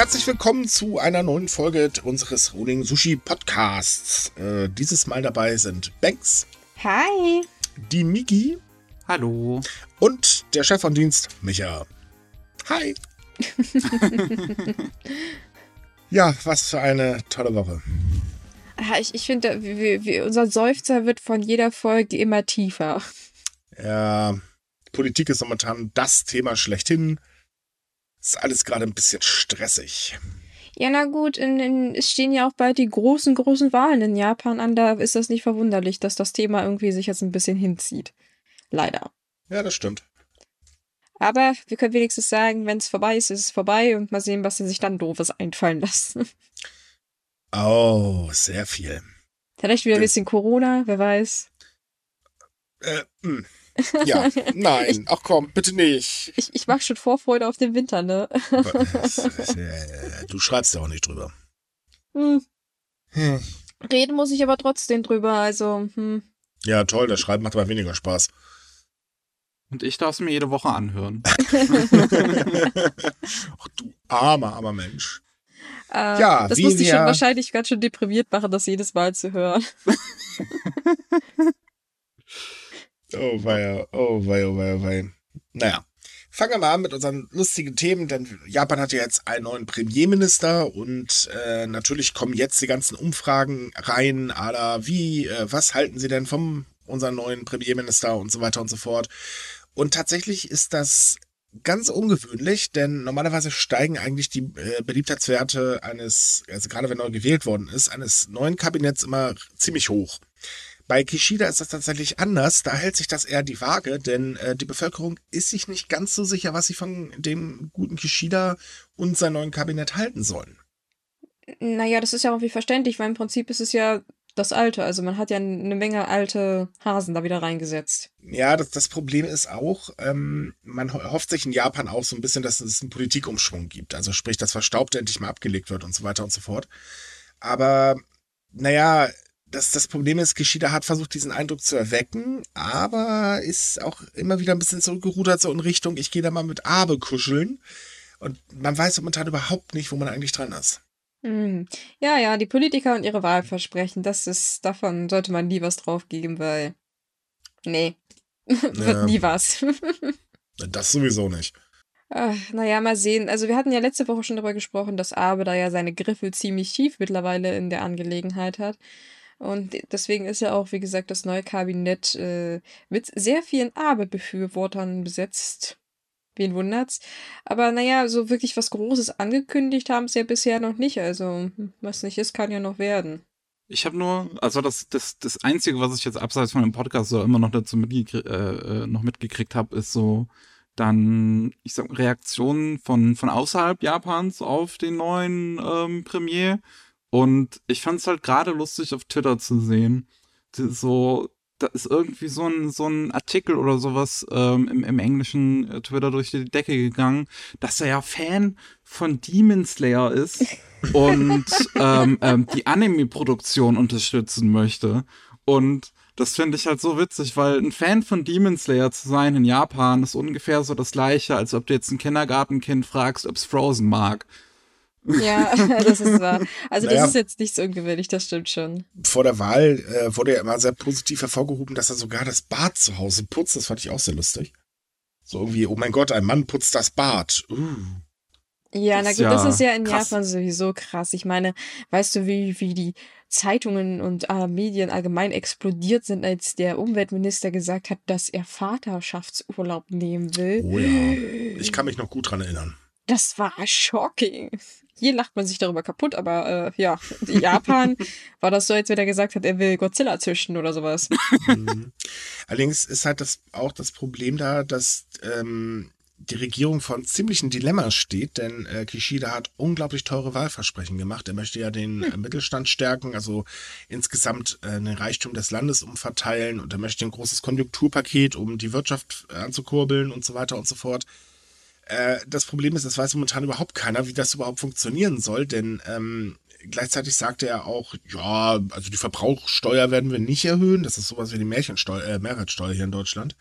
Herzlich willkommen zu einer neuen Folge unseres Rolling Sushi Podcasts. Äh, dieses Mal dabei sind Banks. Hi. Die Miki. Hallo. Und der Chef von Dienst, Micha. Hi. ja, was für eine tolle Woche. Ich, ich finde, unser Seufzer wird von jeder Folge immer tiefer. Ja, Politik ist momentan das Thema schlechthin. Ist alles gerade ein bisschen stressig. Ja, na gut, in, in, es stehen ja auch bald die großen, großen Wahlen in Japan an. Da ist das nicht verwunderlich, dass das Thema irgendwie sich jetzt ein bisschen hinzieht. Leider. Ja, das stimmt. Aber wir können wenigstens sagen, wenn es vorbei ist, ist es vorbei und mal sehen, was sie sich dann doofes einfallen lassen. Oh, sehr viel. Vielleicht wieder ein bisschen Corona, wer weiß. Äh, mh. Ja, nein, ach komm, bitte nicht. Ich, ich mach schon Vorfreude auf den Winter, ne? du schreibst ja auch nicht drüber. Hm. Hm. Reden muss ich aber trotzdem drüber, also, hm. Ja, toll, das Schreiben macht aber weniger Spaß. Und ich darf es mir jede Woche anhören. ach du armer, armer Mensch. Äh, ja, das muss dich schon wahrscheinlich ganz schön deprimiert machen, das jedes Mal zu hören. Oh weia, oh weia, oh weia, oh weia. Naja, fangen wir mal an mit unseren lustigen Themen, denn Japan hat ja jetzt einen neuen Premierminister und äh, natürlich kommen jetzt die ganzen Umfragen rein, ala wie, äh, was halten Sie denn vom unseren neuen Premierminister und so weiter und so fort. Und tatsächlich ist das ganz ungewöhnlich, denn normalerweise steigen eigentlich die äh, Beliebtheitswerte eines, also gerade wenn neu gewählt worden ist, eines neuen Kabinetts immer ziemlich hoch. Bei Kishida ist das tatsächlich anders. Da hält sich das eher die Waage, denn äh, die Bevölkerung ist sich nicht ganz so sicher, was sie von dem guten Kishida und seinem neuen Kabinett halten sollen. Naja, das ist ja auch wie verständlich, weil im Prinzip ist es ja das Alte. Also man hat ja eine Menge alte Hasen da wieder reingesetzt. Ja, das, das Problem ist auch, ähm, man hofft sich in Japan auch so ein bisschen, dass es einen Politikumschwung gibt. Also sprich, dass Verstaubte endlich mal abgelegt wird und so weiter und so fort. Aber naja, das, das Problem ist, Kishida hat versucht, diesen Eindruck zu erwecken, aber ist auch immer wieder ein bisschen zurückgerudert, so in Richtung, ich gehe da mal mit Abe kuscheln. Und man weiß momentan überhaupt nicht, wo man eigentlich dran ist. Mhm. Ja, ja, die Politiker und ihre Wahlversprechen, das ist, davon sollte man nie was draufgeben, weil. Nee. Wird ja. nie was. das sowieso nicht. Ach, naja, mal sehen. Also wir hatten ja letzte Woche schon darüber gesprochen, dass Abe da ja seine Griffel ziemlich schief mittlerweile in der Angelegenheit hat. Und deswegen ist ja auch, wie gesagt, das neue Kabinett äh, mit sehr vielen Abe-Befürwortern besetzt. Wen wundert's? Aber naja, so wirklich was Großes angekündigt haben sie ja bisher noch nicht. Also, was nicht ist, kann ja noch werden. Ich habe nur, also das, das, das Einzige, was ich jetzt abseits von dem Podcast so immer noch dazu mitgekriegt, äh, äh, noch mitgekriegt habe, ist so dann, ich sag, Reaktionen von, von außerhalb Japans auf den neuen ähm, Premier und ich fand es halt gerade lustig auf Twitter zu sehen. So, da ist irgendwie so ein, so ein Artikel oder sowas ähm, im, im englischen äh, Twitter durch die Decke gegangen, dass er ja Fan von Demon Slayer ist und ähm, ähm, die Anime-Produktion unterstützen möchte. Und das finde ich halt so witzig, weil ein Fan von Demon Slayer zu sein in Japan ist ungefähr so das gleiche, als ob du jetzt ein Kindergartenkind fragst, ob es Frozen mag. Ja, das ist wahr. Also naja, das ist jetzt nicht so ungewöhnlich, das stimmt schon. Vor der Wahl äh, wurde ja immer sehr positiv hervorgehoben, dass er sogar das Bad zu Hause putzt. Das fand ich auch sehr lustig. So irgendwie, oh mein Gott, ein Mann putzt das Bad. Uh. Ja, na gut, ja das ist ja in krass. Japan sowieso krass. Ich meine, weißt du, wie, wie die Zeitungen und äh, Medien allgemein explodiert sind, als der Umweltminister gesagt hat, dass er Vaterschaftsurlaub nehmen will. Oh ja, ich kann mich noch gut dran erinnern. Das war shocking. Hier lacht man sich darüber kaputt, aber äh, ja, in Japan war das so, als wenn er gesagt hat, er will Godzilla züchten oder sowas. Mhm. Allerdings ist halt das auch das Problem da, dass ähm, die Regierung vor einem ziemlichen Dilemma steht, denn äh, Kishida hat unglaublich teure Wahlversprechen gemacht. Er möchte ja den äh, Mittelstand stärken, also insgesamt äh, den Reichtum des Landes umverteilen und er möchte ein großes Konjunkturpaket, um die Wirtschaft anzukurbeln und so weiter und so fort. Äh, das Problem ist, das weiß momentan überhaupt keiner, wie das überhaupt funktionieren soll, denn ähm, gleichzeitig sagte er auch, ja, also die Verbrauchsteuer werden wir nicht erhöhen. Das ist sowas wie die Märchensteuer, äh, Mehrwertsteuer hier in Deutschland.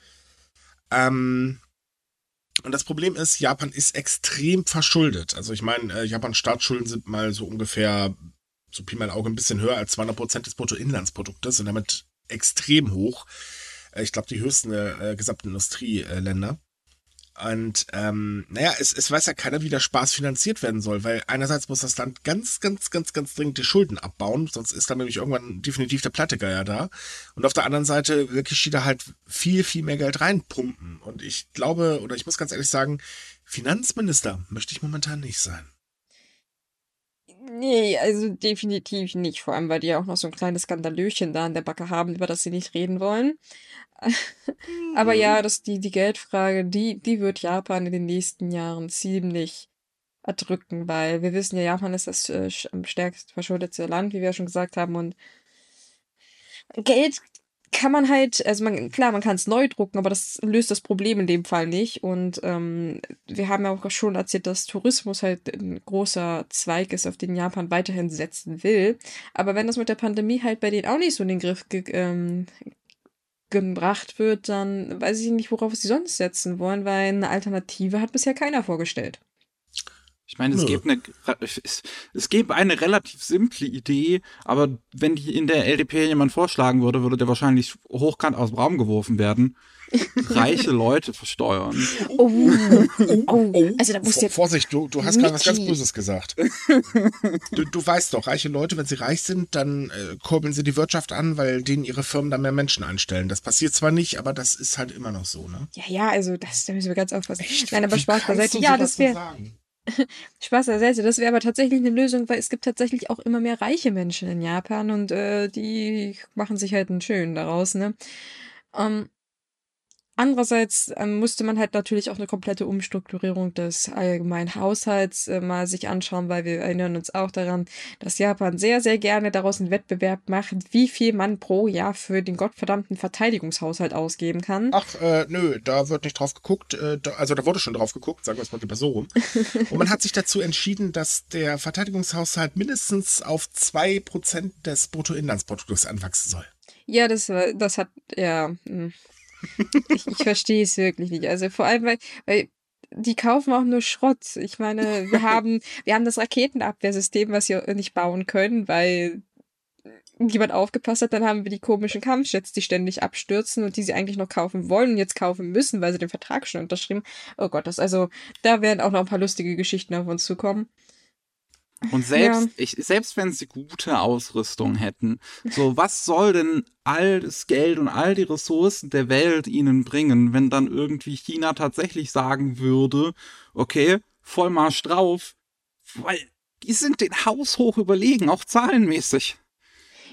Ähm, Und das Problem ist, Japan ist extrem verschuldet. Also ich meine, äh, Japans Staatsschulden sind mal so ungefähr, so Pi mal Auge, ein bisschen höher als 200 Prozent des Bruttoinlandsproduktes und damit extrem hoch. Äh, ich glaube, die höchsten äh, gesamten Industrieländer. Und ähm, naja, es, es weiß ja keiner, wie der Spaß finanziert werden soll, weil einerseits muss das Land ganz, ganz, ganz, ganz dringend die Schulden abbauen, sonst ist dann nämlich irgendwann definitiv der Plattegeier da. Und auf der anderen Seite wirklich China halt viel, viel mehr Geld reinpumpen. Und ich glaube, oder ich muss ganz ehrlich sagen, Finanzminister möchte ich momentan nicht sein. Nee, also definitiv nicht. Vor allem, weil die ja auch noch so ein kleines Skandalöchen da an der Backe haben, über das sie nicht reden wollen. Aber ja, mhm. das, die, die Geldfrage, die, die wird Japan in den nächsten Jahren ziemlich erdrücken, weil wir wissen ja, Japan ist das äh, am stärksten verschuldete Land, wie wir ja schon gesagt haben, und Geld kann man halt, also man, klar, man kann es neu drucken, aber das löst das Problem in dem Fall nicht. Und ähm, wir haben ja auch schon erzählt, dass Tourismus halt ein großer Zweig ist, auf den Japan weiterhin setzen will. Aber wenn das mit der Pandemie halt bei denen auch nicht so in den Griff ge ähm, gebracht wird, dann weiß ich nicht, worauf sie sonst setzen wollen, weil eine Alternative hat bisher keiner vorgestellt. Ich meine, es gibt eine, es, es gibt eine relativ simple Idee, aber wenn die in der LDP jemand vorschlagen würde, würde der wahrscheinlich hochkant aus dem Raum geworfen werden. Reiche Leute versteuern. Oh, oh, oh, also da musst du jetzt Vorsicht, du, du hast gerade was ganz Böses gesagt. Du, du weißt doch, reiche Leute, wenn sie reich sind, dann äh, kurbeln sie die Wirtschaft an, weil denen ihre Firmen dann mehr Menschen einstellen. Das passiert zwar nicht, aber das ist halt immer noch so, ne? Ja, ja, also das da müssen wir ganz aufpassen. Echt? Nein, aber Spaß beiseite. Ja, das wäre. Spaß beiseite. Das wäre aber tatsächlich eine Lösung, weil es gibt tatsächlich auch immer mehr reiche Menschen in Japan und äh, die machen sich halt einen schönen daraus, ne? Ähm, Andererseits ähm, musste man halt natürlich auch eine komplette Umstrukturierung des allgemeinen Haushalts äh, mal sich anschauen, weil wir erinnern uns auch daran, dass Japan sehr, sehr gerne daraus einen Wettbewerb macht, wie viel man pro Jahr für den gottverdammten Verteidigungshaushalt ausgeben kann. Ach, äh, nö, da wird nicht drauf geguckt. Äh, da, also da wurde schon drauf geguckt, sagen wir es mal lieber so rum. Und man hat sich dazu entschieden, dass der Verteidigungshaushalt mindestens auf 2% des Bruttoinlandsprodukts anwachsen soll. Ja, das, das hat, ja. Mh. Ich, ich verstehe es wirklich nicht. Also vor allem, weil, weil die kaufen auch nur Schrott. Ich meine, wir haben, wir haben das Raketenabwehrsystem, was wir nicht bauen können, weil jemand aufgepasst hat, dann haben wir die komischen Kampfjets, die ständig abstürzen und die sie eigentlich noch kaufen wollen und jetzt kaufen müssen, weil sie den Vertrag schon unterschrieben. Oh Gott, das also, da werden auch noch ein paar lustige Geschichten auf uns zukommen. Und selbst, ja. ich, selbst wenn sie gute Ausrüstung hätten, so was soll denn all das Geld und all die Ressourcen der Welt ihnen bringen, wenn dann irgendwie China tatsächlich sagen würde, okay, Vollmarsch drauf, weil die sind den Haus hoch überlegen, auch zahlenmäßig.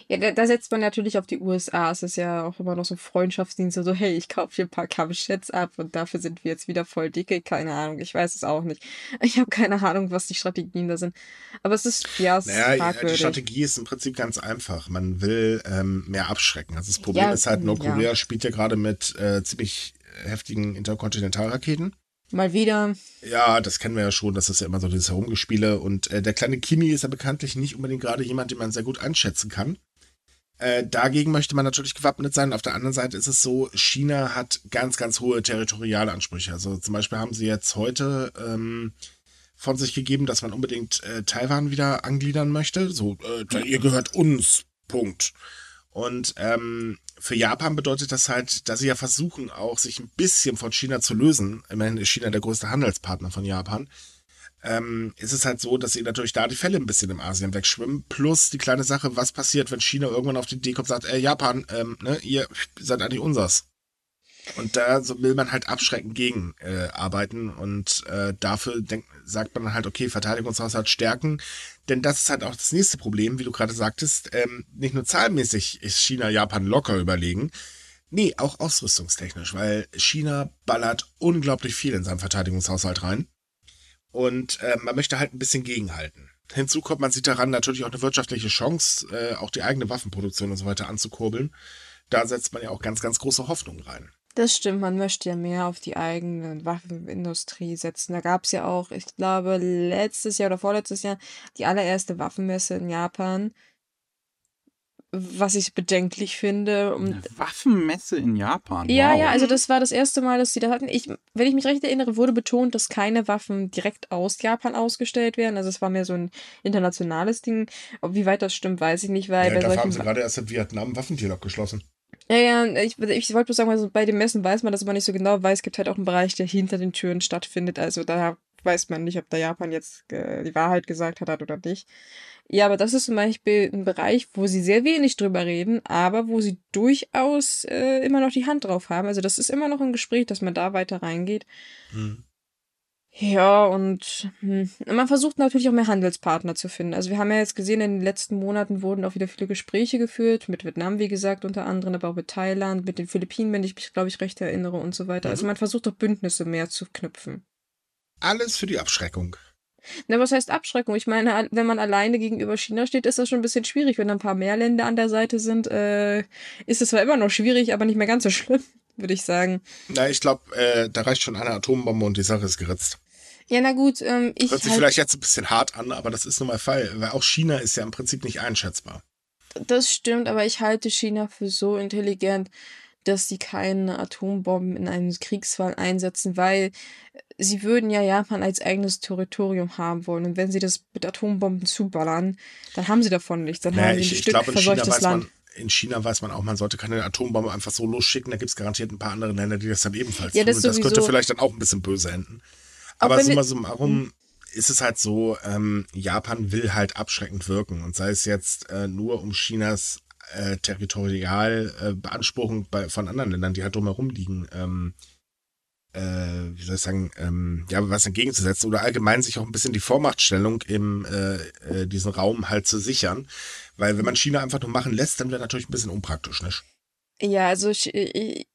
Ja, da, da, setzt man natürlich auf die USA. Es ist ja auch immer noch so Freundschaftsdienste, so, hey, ich kaufe hier ein paar Kampfjets ab und dafür sind wir jetzt wieder voll dicke. Keine Ahnung, ich weiß es auch nicht. Ich habe keine Ahnung, was die Strategien da sind. Aber es ist, ja, es naja, ist fragwürdig. Die Strategie ist im Prinzip ganz einfach. Man will ähm, mehr abschrecken. Also das Problem ja, ist halt, Nordkorea ja. spielt ja gerade mit äh, ziemlich heftigen Interkontinentalraketen. Mal wieder. Ja, das kennen wir ja schon, das ist ja immer so dieses Herumgespiele. Und äh, der kleine Kimi ist ja bekanntlich nicht unbedingt gerade jemand, den man sehr gut einschätzen kann. Äh, dagegen möchte man natürlich gewappnet sein. Auf der anderen Seite ist es so, China hat ganz, ganz hohe territoriale Ansprüche. Also zum Beispiel haben sie jetzt heute ähm, von sich gegeben, dass man unbedingt äh, Taiwan wieder angliedern möchte. So, äh, ihr gehört uns. Punkt. Und ähm, für Japan bedeutet das halt, dass sie ja versuchen, auch sich ein bisschen von China zu lösen. Immerhin ist China der größte Handelspartner von Japan ähm, ist es halt so, dass sie natürlich da die Fälle ein bisschen im Asien wegschwimmen. Plus die kleine Sache, was passiert, wenn China irgendwann auf die Idee kommt und sagt, ey, Japan, ähm, ne, ihr seid eigentlich unsers. Und da so will man halt abschreckend gegen äh, arbeiten und äh, dafür denk, sagt man halt, okay, Verteidigungshaushalt stärken. Denn das ist halt auch das nächste Problem, wie du gerade sagtest. Ähm, nicht nur zahlmäßig ist China Japan locker überlegen, nee, auch ausrüstungstechnisch, weil China ballert unglaublich viel in seinen Verteidigungshaushalt rein. Und äh, man möchte halt ein bisschen gegenhalten. Hinzu kommt, man sieht daran natürlich auch eine wirtschaftliche Chance, äh, auch die eigene Waffenproduktion und so weiter anzukurbeln. Da setzt man ja auch ganz, ganz große Hoffnungen rein. Das stimmt, man möchte ja mehr auf die eigene Waffenindustrie setzen. Da gab es ja auch, ich glaube, letztes Jahr oder vorletztes Jahr die allererste Waffenmesse in Japan was ich bedenklich finde. Und Eine Waffenmesse in Japan. ja, wow. ja, also das war das erste Mal, dass sie das hatten. Ich, wenn ich mich recht erinnere, wurde betont, dass keine Waffen direkt aus Japan ausgestellt werden. Also es war mehr so ein internationales Ding. Ob wie weit das stimmt, weiß ich nicht, weil Ja, bei dafür haben sie gerade erst in Vietnam einen Waffendeal abgeschlossen. Ja, ja, ich, ich wollte bloß sagen, also bei den Messen weiß man das aber nicht so genau, weil es gibt halt auch einen Bereich, der hinter den Türen stattfindet. Also da weiß man nicht, ob da Japan jetzt äh, die Wahrheit gesagt hat oder nicht. Ja, aber das ist zum Beispiel ein Bereich, wo sie sehr wenig drüber reden, aber wo sie durchaus äh, immer noch die Hand drauf haben. Also das ist immer noch ein Gespräch, dass man da weiter reingeht. Hm. Ja, und hm, man versucht natürlich auch mehr Handelspartner zu finden. Also wir haben ja jetzt gesehen, in den letzten Monaten wurden auch wieder viele Gespräche geführt, mit Vietnam, wie gesagt, unter anderem, aber auch mit Thailand, mit den Philippinen, wenn ich mich, glaube ich, recht erinnere und so weiter. Also Mhm. man versucht auch Bündnisse mehr zu knüpfen. Alles für die Abschreckung. Na, was heißt Abschreckung? Ich meine, wenn man alleine gegenüber China steht, ist das schon ein bisschen schwierig. Wenn da ein paar mehr Länder an der Seite sind, äh, ist es zwar immer noch schwierig, aber nicht mehr ganz so schlimm, würde ich sagen. Na, ich glaube, äh, da reicht schon eine Atombombe und die Sache ist geritzt. Ja, na gut, ähm, ich Hört sich halt- vielleicht jetzt ein bisschen hart an, aber das ist nun mal Fall, weil auch China ist ja im Prinzip nicht einschätzbar. Das stimmt, aber ich halte China für so intelligent, dass sie keine Atombomben in einem Kriegsfall einsetzen, weil sie würden ja Japan als eigenes Territorium haben wollen. Und wenn sie das mit Atombomben zuballern, dann haben sie davon nichts. Dann Naja, haben sie ich, ein ich Stück glaube, in China verseuchtes weiß Land. man, in China weiß man auch, man sollte keine Atombombe einfach so losschicken. Da gibt es garantiert ein paar andere Länder, die das dann ebenfalls Ja, tun. das Und das könnte vielleicht dann auch ein bisschen böse enden. Aber summa summarum ist es halt so, ähm, Japan will halt abschreckend wirken. Und sei es jetzt äh, nur um Chinas äh, territorial äh, Beanspruchung bei, von anderen Ländern, die halt drumherum liegen, ähm, äh, wie soll ich sagen, ähm, ja, was entgegenzusetzen oder allgemein sich auch ein bisschen die Vormachtstellung im äh, äh, diesen Raum halt zu sichern. Weil wenn man China einfach nur machen lässt, dann wäre natürlich ein bisschen unpraktisch, nicht? Ja, also ich, ich,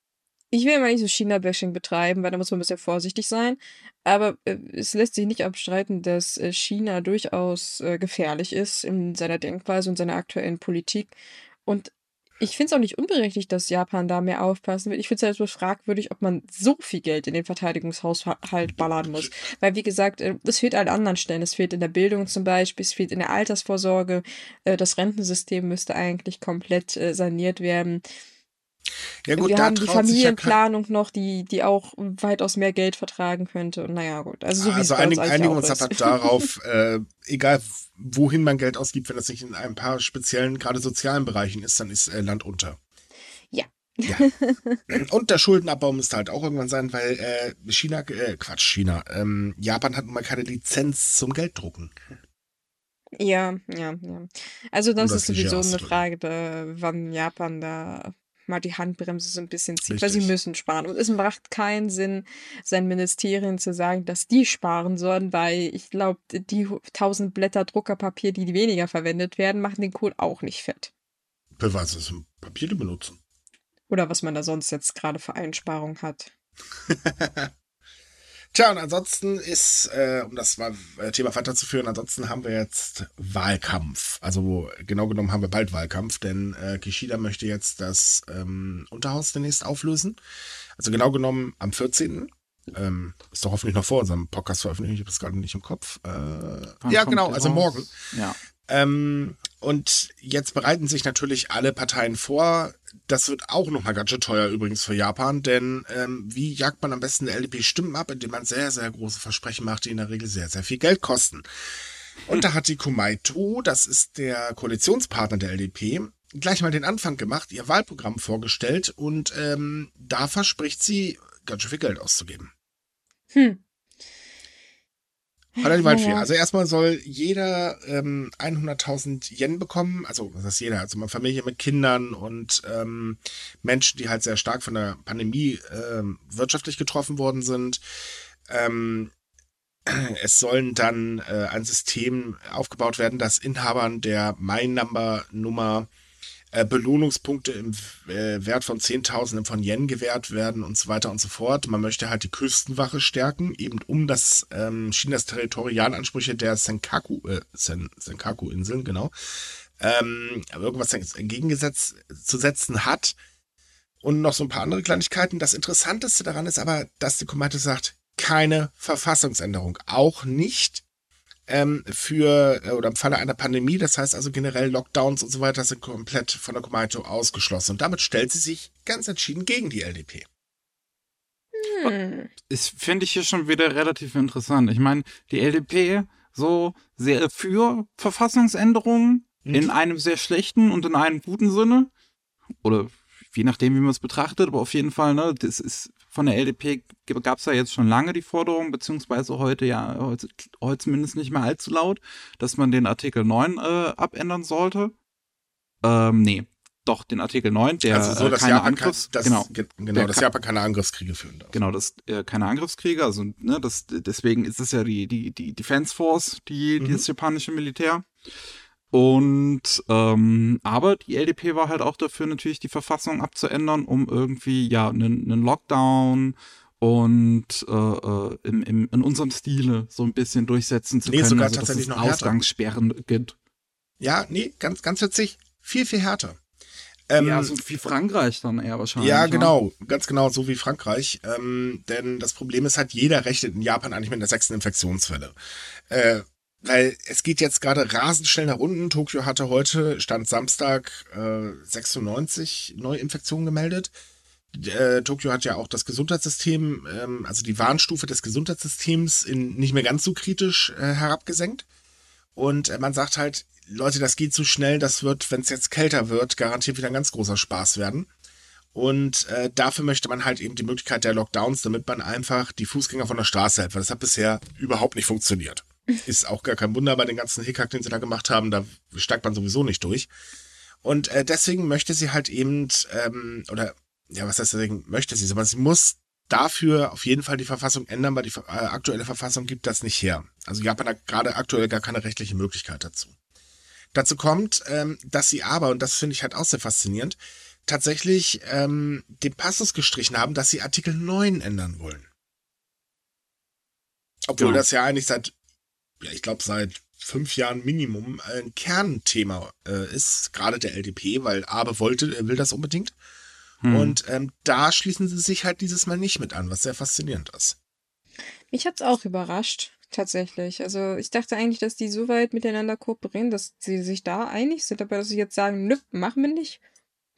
will immer nicht so China-Bashing betreiben, weil da muss man ein bisschen vorsichtig sein. Aber äh, es lässt sich nicht abstreiten, dass äh, China durchaus äh, gefährlich ist in seiner Denkweise und seiner aktuellen Politik. Und ich finde es auch nicht unberechtigt, dass Japan da mehr aufpassen will. Ich finde es halt so fragwürdig, ob man so viel Geld in den Verteidigungshaushalt ballern muss. Weil, wie gesagt, äh, es fehlt an anderen Stellen. Es fehlt in der Bildung zum Beispiel, es fehlt in der Altersvorsorge. Äh, Das Rentensystem müsste eigentlich komplett äh, saniert werden. Ja gut, wir haben die sich ja Familienplanung noch, die, die auch weitaus mehr Geld vertragen könnte. Und naja, gut. Also, so wie also es uns einigen, uns ist. halt darauf, äh, egal wohin man Geld ausgibt, wenn das nicht in ein paar speziellen, gerade sozialen Bereichen ist, dann ist äh, Land unter. Ja. ja. Und der Schuldenabbau müsste halt auch irgendwann sein, weil äh, China, äh, Quatsch, China, ähm, Japan hat nun mal keine Lizenz zum Gelddrucken. Ja, ja, ja. Also, das ist das Klischee sowieso eine. Frage, da, wann Japan da mal die Handbremse so ein bisschen zieht, weil sie Richtig. müssen sparen. Und es macht keinen Sinn, seinen Ministerien zu sagen, dass die sparen sollen, weil ich glaube, die 1000 Blätter Druckerpapier, die weniger verwendet werden, machen den Kohl auch nicht fett. Beweise es im Papier die benutzen. Oder was man da sonst jetzt gerade für Einsparungen hat. Tja, und ansonsten ist, äh, um das mal, äh, Thema weiterzuführen, ansonsten haben wir jetzt Wahlkampf. Also genau genommen haben wir bald Wahlkampf, denn äh, Kishida möchte jetzt das ähm, Unterhaus demnächst auflösen. Also genau genommen am 14. Ähm, ist doch hoffentlich noch vor unserem Podcast veröffentlicht, ich habe das gerade nicht im Kopf. Äh, Wann ja, genau, also raus? morgen. Ja. Ähm, und jetzt bereiten sich natürlich alle Parteien vor. Das wird auch nochmal ganz schön teuer übrigens für Japan, denn ähm, wie jagt man am besten der LDP Stimmen ab, indem man sehr, sehr große Versprechen macht, die in der Regel sehr, sehr viel Geld kosten. Und da hat die Kumaito, das ist der Koalitionspartner der LDP, gleich mal den Anfang gemacht, ihr Wahlprogramm vorgestellt und ähm, da verspricht sie, ganz schön viel Geld auszugeben. Hm. Relativ viel. Naja. Also erstmal soll jeder ähm, 100.000 Yen bekommen. Also was heißt jeder? Also eine Familie mit Kindern und ähm, Menschen, die halt sehr stark von der Pandemie ähm, wirtschaftlich getroffen worden sind. Ähm, es sollen dann äh, ein System aufgebaut werden, das Inhabern der My Number Nummer äh, Belohnungspunkte im äh, Wert von Zehntausenden von Yen gewährt werden und so weiter und so fort. Man möchte halt die Küstenwache stärken, eben um das ähm, Chinas Territorialansprüche der Senkaku, äh, Sen, Senkaku-Inseln, genau, ähm, irgendwas entgegengesetzt zu setzen hat. Und noch so ein paar andere Kleinigkeiten. Das Interessanteste daran ist aber, dass die Kommando sagt, keine Verfassungsänderung. Auch nicht ähm, für äh, oder im Falle einer Pandemie. Das heißt also generell Lockdowns und so weiter sind komplett von der Komaito ausgeschlossen. Und damit stellt sie sich ganz entschieden gegen die LDP. Hm. Das finde ich hier schon wieder relativ interessant. Ich meine, die LDP so sehr für Verfassungsänderungen Mhm. in einem sehr schlechten und in einem guten Sinne. Oder je nachdem, wie man es betrachtet, aber auf jeden Fall, ne, das ist von der LDP gab es ja jetzt schon lange die Forderung, beziehungsweise heute ja, heute, heute zumindest nicht mehr allzu laut, dass man den Artikel 9 äh, abändern sollte. Ähm, nee, doch, den Artikel 9, der also so, äh, dass keine Japan, Angriffs... kein, das, genau, ge- genau, dass kann- Japan keine Angriffskriege führen darf. Genau, das äh, keine Angriffskriege, also ne, das deswegen ist es ja die die die Defense Force, die Mhm. das japanische Militär. Und ähm, aber die LDP war halt auch dafür natürlich die Verfassung abzuändern, um irgendwie ja einen einen Lockdown und äh, äh, im, im, in unserem Stile so ein bisschen durchsetzen zu Nee, können, sogar also dass tatsächlich es noch härter. Ausgangssperren gibt. Ja, nee, ganz, ganz witzig. Viel, viel härter. Ähm, ja, so wie Frankreich dann eher wahrscheinlich. Ja, ne? genau, ganz genau, so wie Frankreich. Ähm, denn das Problem ist halt, jeder rechnet in Japan eigentlich mit einer sechsten Infektionswelle. Äh, weil es geht jetzt gerade rasend schnell nach unten. Tokio hatte heute, stand Samstag, äh, 96 Neuinfektionen gemeldet. Äh, Tokio hat ja auch das Gesundheitssystem, ähm, also die Warnstufe des Gesundheitssystems in nicht mehr ganz so kritisch äh, herabgesenkt. Und äh, man sagt halt, Leute, das geht zu schnell, das wird, wenn es jetzt kälter wird, garantiert wieder ein ganz großer Spaß werden. Und äh, dafür möchte man halt eben die Möglichkeit der Lockdowns, damit man einfach die Fußgänger von der Straße hält, weil das hat bisher überhaupt nicht funktioniert. Ist auch gar kein Wunder bei den ganzen Hickhack, den sie da gemacht haben, da steigt man sowieso nicht durch. Und äh, deswegen möchte sie halt eben, ähm, oder ja, was heißt deswegen möchte sie, aber sie muss dafür auf jeden Fall die Verfassung ändern, weil die äh, aktuelle Verfassung gibt das nicht her. Also Japan hat gerade aktuell gar keine rechtliche Möglichkeit dazu. Dazu kommt, ähm, dass sie aber, und das finde ich halt auch sehr faszinierend, tatsächlich ähm, den Passus gestrichen haben, dass sie Artikel 9 ändern wollen. Obwohl Ja. das ja eigentlich seit, ja, ich glaube, seit fünf Jahren Minimum ein Kernthema äh, ist, gerade der LDP, weil Abe wollte, er will das unbedingt. Hm. Und ähm, da schließen sie sich halt dieses Mal nicht mit an, was sehr faszinierend ist. Mich hat's auch überrascht, tatsächlich. Also ich dachte eigentlich, dass die so weit miteinander kooperieren, dass sie sich da einig sind, aber dass sie jetzt sagen, nö, machen wir nicht.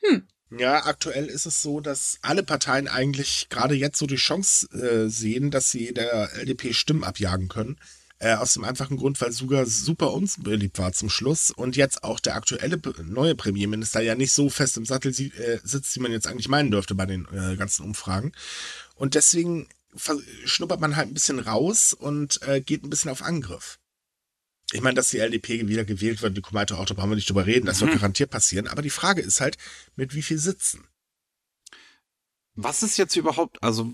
Hm. Ja, aktuell ist es so, dass alle Parteien eigentlich gerade jetzt so die Chance äh, sehen, dass sie der LDP Stimmen abjagen können. Äh, aus dem einfachen Grund, weil Suga super unbeliebt war zum Schluss und jetzt auch der aktuelle neue Premierminister ja nicht so fest im Sattel äh, sitzt, wie man jetzt eigentlich meinen dürfte bei den äh, ganzen Umfragen. Und deswegen schnuppert man halt ein bisschen raus und äh, geht ein bisschen auf Angriff. Ich meine, dass die LDP wieder gewählt wird, die Komaito auch, da brauchen wir nicht drüber reden, das wird Mhm. garantiert passieren. Aber die Frage ist halt, mit wie viel Sitzen? Was ist jetzt überhaupt, also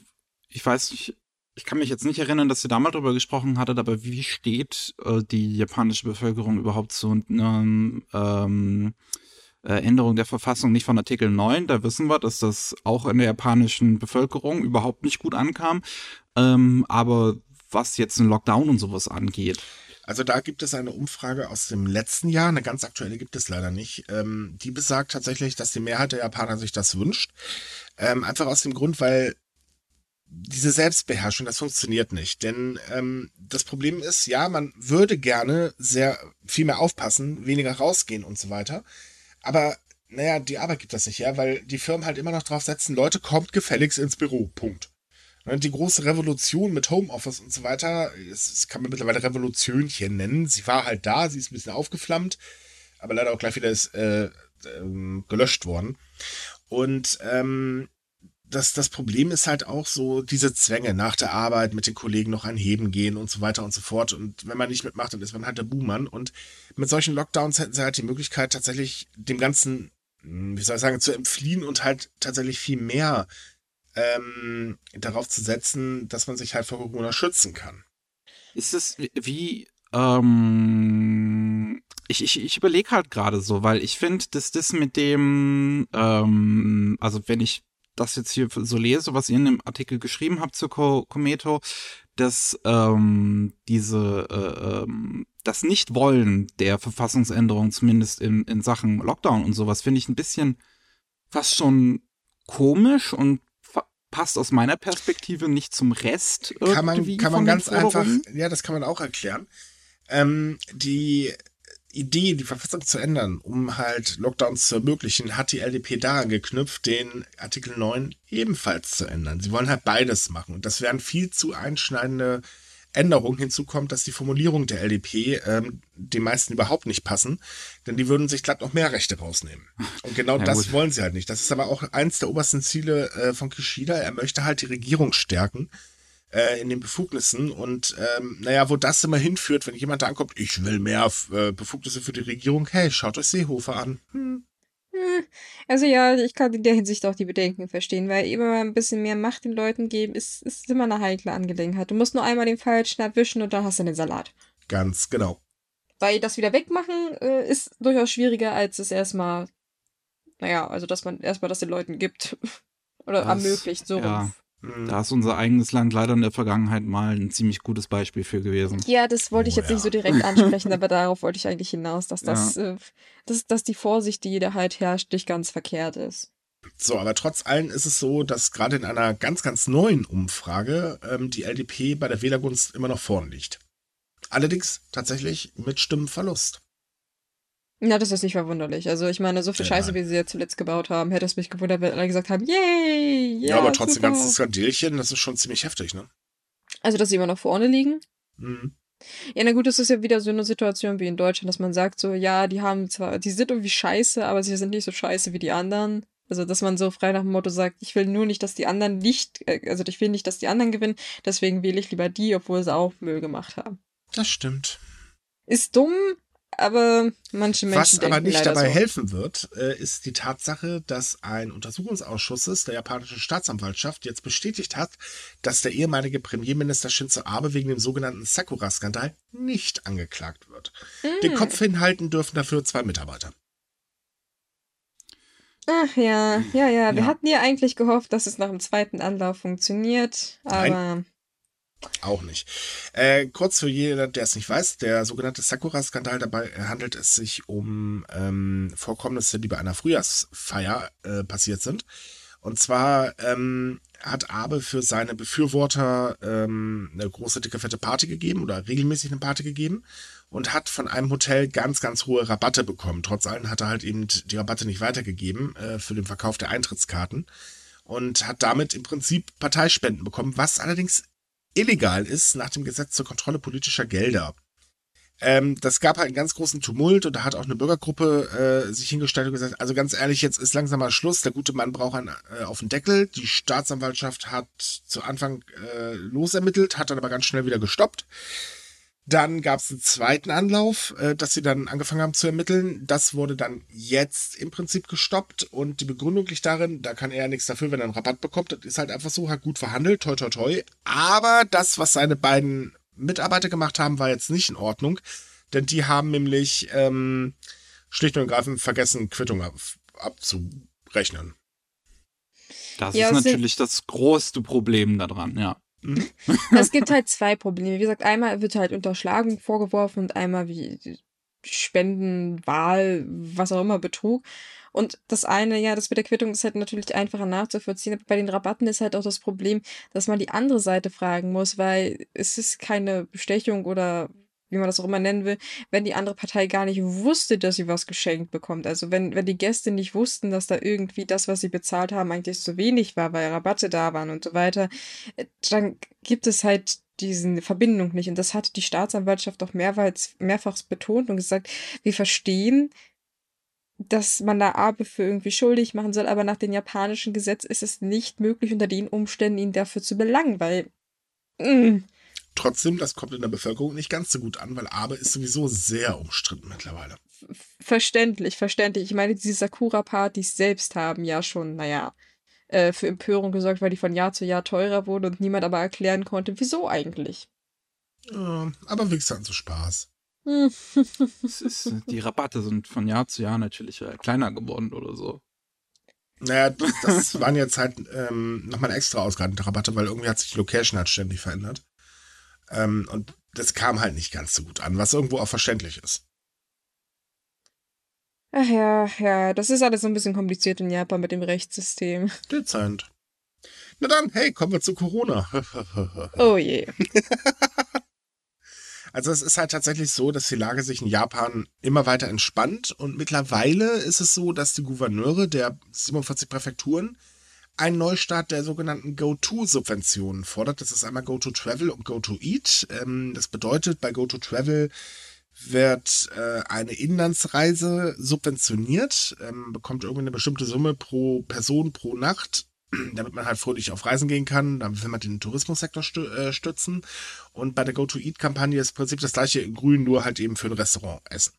ich weiß nicht, ich kann mich jetzt nicht erinnern, dass ihr da mal drüber gesprochen hattet, aber wie steht äh, die japanische Bevölkerung überhaupt zu einer ähm, äh, Änderung der Verfassung nicht von Artikel 9? Da wissen wir, dass das auch in der japanischen Bevölkerung überhaupt nicht gut ankam. Ähm, aber was jetzt einen Lockdown und sowas angeht. Also da gibt es eine Umfrage aus dem letzten Jahr, eine ganz aktuelle gibt es leider nicht. Ähm, die besagt tatsächlich, dass die Mehrheit der Japaner sich das wünscht. Ähm, einfach aus dem Grund, weil diese Selbstbeherrschung, das funktioniert nicht. Denn ähm, das Problem ist, ja, man würde gerne sehr viel mehr aufpassen, weniger rausgehen und so weiter. Aber naja, die Arbeit gibt das nicht her, weil die Firmen halt immer noch drauf setzen, Leute, kommt gefälligst ins Büro. Punkt. Ne, Die große Revolution mit Homeoffice und so weiter, das kann man mittlerweile Revolutionchen nennen. Sie war halt da, sie ist ein bisschen aufgeflammt, aber leider auch gleich wieder ist, äh, ähm, gelöscht worden. Und ähm, das, das Problem ist halt auch so diese Zwänge nach der Arbeit mit den Kollegen noch einheben gehen und so weiter und so fort. Und wenn man nicht mitmacht, dann ist man halt der Buhmann. Und mit solchen Lockdowns hätten sie halt die Möglichkeit, tatsächlich dem Ganzen, hm, wie soll ich sagen, zu entfliehen und halt tatsächlich viel mehr ähm, darauf zu setzen, dass man sich halt vor Corona schützen kann. Ist es wie, ähm, ich, ich, ich überlege halt gerade so, weil ich finde, dass das mit dem, ähm, also wenn ich das jetzt hier so lese, was ihr in dem Artikel geschrieben habt zu Ko Kometo, dass ähm, diese, äh, ähm, das Nichtwollen der Verfassungsänderung, zumindest in, in Sachen Lockdown und sowas, finde ich ein bisschen fast schon komisch und passt aus meiner Perspektive nicht zum Rest Kann man, irgendwie kann man ganz einfach, ja, das kann man auch erklären. Ähm, die Idee, die Verfassung zu ändern, um halt Lockdowns zu ermöglichen, hat die LDP daran geknüpft, den Artikel 9 ebenfalls zu ändern. Sie wollen halt beides machen. Und das wären viel zu einschneidende Änderungen. Hinzu kommt, dass die Formulierung der LDP ähm, den meisten überhaupt nicht passen, denn die würden sich glatt noch mehr Rechte rausnehmen. Und genau ja, das gut. wollen sie halt nicht. Das ist aber auch eins der obersten Ziele äh, von Kishida. Er möchte halt die Regierung stärken äh, in den Befugnissen. Und ähm, naja, wo das immer hinführt, wenn jemand da ankommt, ich will mehr äh, Befugnisse für die Regierung, hey, schaut euch Seehofer an. Hm. hm. Also ja, ich kann in der Hinsicht auch die Bedenken verstehen, weil immer ein bisschen mehr Macht den Leuten geben, ist, ist immer eine heikle Angelegenheit. Du musst nur einmal den Falschen erwischen und dann hast du den Salat. Ganz genau. Weil das wieder wegmachen äh, ist durchaus schwieriger, als es erstmal, naja, also dass man erstmal das den Leuten gibt. Oder das, ermöglicht, so ja. Mhm. Da ist unser eigenes Land leider in der Vergangenheit mal ein ziemlich gutes Beispiel für gewesen. Ja, das wollte ich oh, jetzt ja. nicht so direkt ansprechen, aber darauf wollte ich eigentlich hinaus, dass das, ja. äh, dass, dass die Vorsicht, die da halt herrscht, nicht ganz verkehrt ist. So, aber trotz allem ist es so, dass gerade in einer ganz, ganz neuen Umfrage ähm, die LDP bei der Wählergunst immer noch vorn liegt. Allerdings tatsächlich mit Stimmenverlust. Na, das ist nicht verwunderlich. Also ich meine, so viel ja, Scheiße, wie sie ja zuletzt gebaut haben, hätte es mich gewundert, wenn alle gesagt haben, yay! Ja, ja aber trotzdem ganzes Skandälchen, das ist schon ziemlich heftig, ne? Also, dass sie immer noch vorne liegen? Mhm. Ja, na gut, das ist ja wieder so eine Situation wie in Deutschland, dass man sagt so, ja, die haben zwar, die sind irgendwie scheiße, aber sie sind nicht so scheiße wie die anderen. Also, dass man so frei nach dem Motto sagt, ich will nur nicht, dass die anderen nicht, äh, also ich will nicht, dass die anderen gewinnen, deswegen wähle ich lieber die, obwohl sie auch Müll gemacht haben. Das stimmt. Ist dumm, aber manche Menschen. Was aber nicht dabei so. helfen wird, äh, ist die Tatsache, dass ein Untersuchungsausschuss der japanischen Staatsanwaltschaft jetzt bestätigt hat, dass der ehemalige Premierminister Shinzo Abe wegen dem sogenannten Sakura-Skandal nicht angeklagt wird. Mm. Den Kopf hinhalten dürfen dafür zwei Mitarbeiter. Ach ja, ja, ja. Wir ja. hatten ja eigentlich gehofft, dass es nach dem zweiten Anlauf funktioniert, aber. Nein. Auch nicht. Äh, kurz für jeden, der es nicht weiß, der sogenannte Sakura-Skandal, dabei handelt es sich um ähm, Vorkommnisse, die bei einer Frühjahrsfeier äh, passiert sind. Und zwar ähm, hat Abe für seine Befürworter ähm, eine große, dicke, fette Party gegeben oder regelmäßig eine Party gegeben und hat von einem Hotel ganz, ganz hohe Rabatte bekommen. Trotz allem hat er halt eben die Rabatte nicht weitergegeben äh, für den Verkauf der Eintrittskarten und hat damit im Prinzip Parteispenden bekommen, was allerdings illegal ist nach dem Gesetz zur Kontrolle politischer Gelder. Ähm, das gab halt einen ganz großen Tumult und da hat auch eine Bürgergruppe äh, sich hingestellt und gesagt, also ganz ehrlich, jetzt ist langsam mal Schluss, der gute Mann braucht einen äh, auf den Deckel. Die Staatsanwaltschaft hat zu Anfang äh, losermittelt, hat dann aber ganz schnell wieder gestoppt. Dann gab es einen zweiten Anlauf, äh, dass sie dann angefangen haben zu ermitteln. Das wurde dann jetzt im Prinzip gestoppt und die Begründung liegt darin, da kann er ja nichts dafür, wenn er einen Rabatt bekommt. Das ist halt einfach so, hat gut verhandelt, toi toi toi. Aber das, was seine beiden Mitarbeiter gemacht haben, war jetzt nicht in Ordnung, denn die haben nämlich ähm, schlicht und ergreifend vergessen, Quittung ab, abzurechnen. Das ja, ist natürlich das größte Problem daran, ja. Mhm. es gibt halt zwei Probleme. Wie gesagt, einmal wird halt Unterschlagung vorgeworfen und einmal wie Spenden, Wahl, was auch immer, Betrug. Und das eine, ja, das mit der Quittung ist halt natürlich einfacher nachzuvollziehen. Aber bei den Rabatten ist halt auch das Problem, dass man die andere Seite fragen muss, weil es ist keine Bestechung oder wie man das auch immer nennen will, wenn die andere Partei gar nicht wusste, dass sie was geschenkt bekommt. Also wenn, wenn die Gäste nicht wussten, dass da irgendwie das, was sie bezahlt haben, eigentlich zu wenig war, weil Rabatte da waren und so weiter, äh, dann gibt es halt diese Verbindung nicht. Und das hatte die Staatsanwaltschaft auch mehrfach, mehrfach betont und gesagt, wir verstehen, dass man da Abe für irgendwie schuldig machen soll, aber nach dem japanischen Gesetz ist es nicht möglich, unter den Umständen ihn dafür zu belangen, weil mh, mm, Trotzdem, das kommt in der Bevölkerung nicht ganz so gut an, weil Abe ist sowieso sehr umstritten mittlerweile. Verständlich, verständlich. Ich meine, diese Sakura-Partys selbst haben ja schon, naja, äh, für Empörung gesorgt, weil die von Jahr zu Jahr teurer wurden und niemand aber erklären konnte, wieso eigentlich. Ja, aber wie gesagt, so Spaß. ist, die Rabatte sind von Jahr zu Jahr natürlich äh, kleiner geworden oder so. Naja, das waren jetzt halt ähm, nochmal extra ausgeratene Rabatte, weil irgendwie hat sich die Location halt ständig verändert. Ähm, und das kam halt nicht ganz so gut an, was irgendwo auch verständlich ist. Ach ja, ja, das ist alles so ein bisschen kompliziert in Japan mit dem Rechtssystem. Dezent. Na dann, hey, kommen wir zu Corona. oh je. Also es ist halt tatsächlich so, dass die Lage sich in Japan immer weiter entspannt und mittlerweile ist es so, dass die Gouverneure der 47 Präfekturen einen Neustart der sogenannten Go-To-Subventionen fordert. Das ist einmal Go-To-Travel und Go-To-Eat. Ähm, das bedeutet, bei Go-To-Travel wird äh, eine Inlandsreise subventioniert, ähm, bekommt irgendwie eine bestimmte Summe pro Person pro Nacht, damit man halt fröhlich auf Reisen gehen kann. Dann will man den Tourismussektor stü äh, stützen. Und bei der Go-To-Eat-Kampagne ist im Prinzip das gleiche in Grün, nur halt eben für ein Restaurant essen.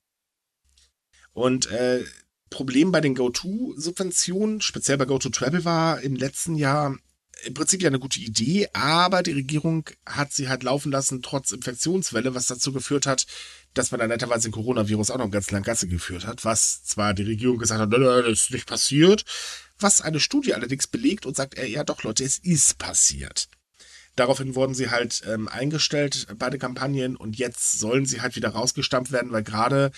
Und äh, Problem bei den Go-To-Subventionen, speziell bei Go-To-Travel, war im letzten Jahr im Prinzip ja eine gute Idee, aber die Regierung hat sie halt laufen lassen, trotz Infektionswelle, was dazu geführt hat, dass man dann netterweise den Coronavirus auch noch ganz lang Gasse geführt hat, was zwar die Regierung gesagt hat, das ist nicht passiert, was eine Studie allerdings belegt und sagt, ja doch Leute, es ist passiert. Daraufhin wurden sie halt ähm, eingestellt, beide Kampagnen, und jetzt sollen sie halt wieder rausgestampft werden, weil gerade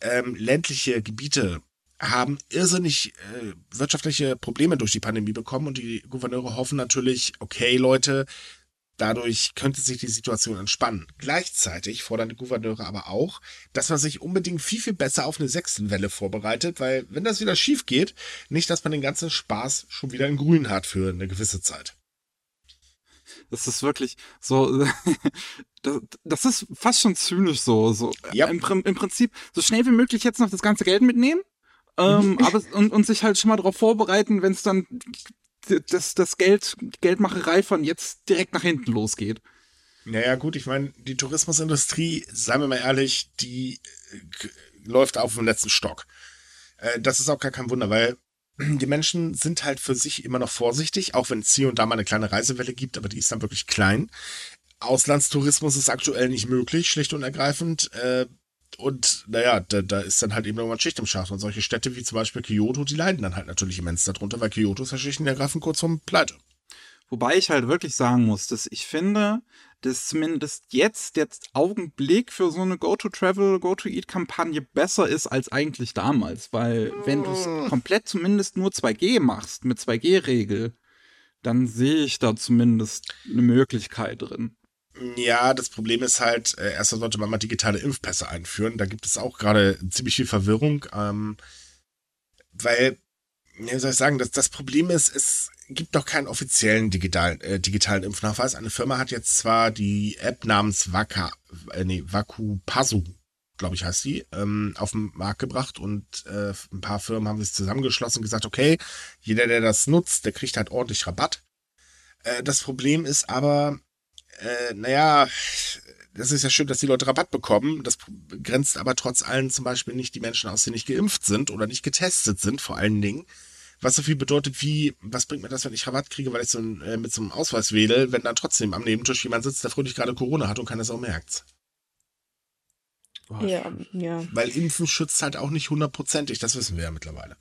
ähm, ländliche Gebiete haben irrsinnig äh, wirtschaftliche Probleme durch die Pandemie bekommen und die Gouverneure hoffen natürlich, okay Leute, dadurch könnte sich die Situation entspannen. Gleichzeitig fordern die Gouverneure aber auch, dass man sich unbedingt viel, viel besser auf eine sechste Welle vorbereitet, weil wenn das wieder schief geht, nicht, dass man den ganzen Spaß schon wieder in grün hat für eine gewisse Zeit. Das ist wirklich so, das, das ist fast schon zynisch so, so Ja. im, im Prinzip so schnell wie möglich jetzt noch das ganze Geld mitnehmen ähm, aber und, und sich halt schon mal darauf vorbereiten, wenn es dann das, das Geld, Geldmacherei von jetzt direkt nach hinten losgeht. Naja, gut, ich meine, die Tourismusindustrie, seien wir mal ehrlich, die äh, läuft auf dem letzten Stock. Äh, das ist auch gar kein Wunder, weil die Menschen sind halt für sich immer noch vorsichtig, auch wenn es hier und da mal eine kleine Reisewelle gibt, aber die ist dann wirklich klein. Auslandstourismus ist aktuell nicht möglich, schlicht und ergreifend. Äh, und naja, da, da ist dann halt eben irgendwann Schicht im Schacht. Und solche Städte wie zum Beispiel Kyoto, die leiden dann halt natürlich immens darunter, weil Kyoto ist ja schlicht und ergreifend kurz vorm Pleite. Wobei ich halt wirklich sagen muss, dass ich finde, dass zumindest jetzt der Augenblick für so eine Go-to-Travel, Go-to-Eat-Kampagne besser ist als eigentlich damals. Weil wenn du es komplett zumindest nur 2G machst, mit 2G-Regel, dann sehe ich da zumindest eine Möglichkeit drin. Ja, das Problem ist halt, äh, erstmal sollte man mal digitale Impfpässe einführen. Da gibt es auch gerade ziemlich viel Verwirrung, ähm, weil, wie soll ich sagen, das, das Problem ist, es gibt noch keinen offiziellen digitalen, äh, digitalen Impfnachweis. Eine Firma hat jetzt zwar die App namens Waka, äh, nee, Wakupasu, glaube ich, heißt die, ähm, auf den Markt gebracht und äh, ein paar Firmen haben sich zusammengeschlossen und gesagt, okay, jeder, der das nutzt, der kriegt halt ordentlich Rabatt. Äh, das Problem ist aber, äh, naja, das ist ja schön, dass die Leute Rabatt bekommen. Das grenzt aber trotz allem zum Beispiel nicht die Menschen aus, die nicht geimpft sind oder nicht getestet sind, vor allen Dingen. Was so viel bedeutet wie, was bringt mir das, wenn ich Rabatt kriege, weil ich so ein, äh, mit so einem Ausweis wähle, wenn dann trotzdem am Nebentisch jemand sitzt, der fröhlich gerade Corona hat und keiner auch merkt. Ja, ja. Weil Impfen schützt halt auch nicht hundertprozentig, das wissen wir ja mittlerweile.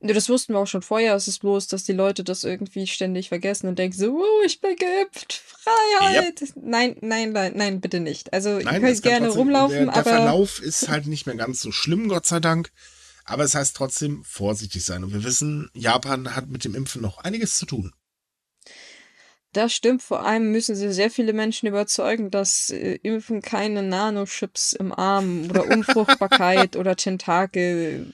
Ja, Das wussten wir auch schon vorher. Es ist bloß, dass die Leute das irgendwie ständig vergessen und denken so, oh, ich bin geimpft, Freiheit. Nein, nein, nein, nein, bitte nicht. Also ihr Nein, könnt es kann gerne rumlaufen, der, der aber Verlauf ist halt nicht mehr ganz so schlimm, Gott sei Dank. Aber es heißt trotzdem vorsichtig sein. Und wir wissen, Japan hat mit dem Impfen noch einiges zu tun. Das stimmt. Vor allem müssen sie sehr viele Menschen überzeugen, dass äh, Impfen keine Nanochips im Arm oder Unfruchtbarkeit oder Tentakel,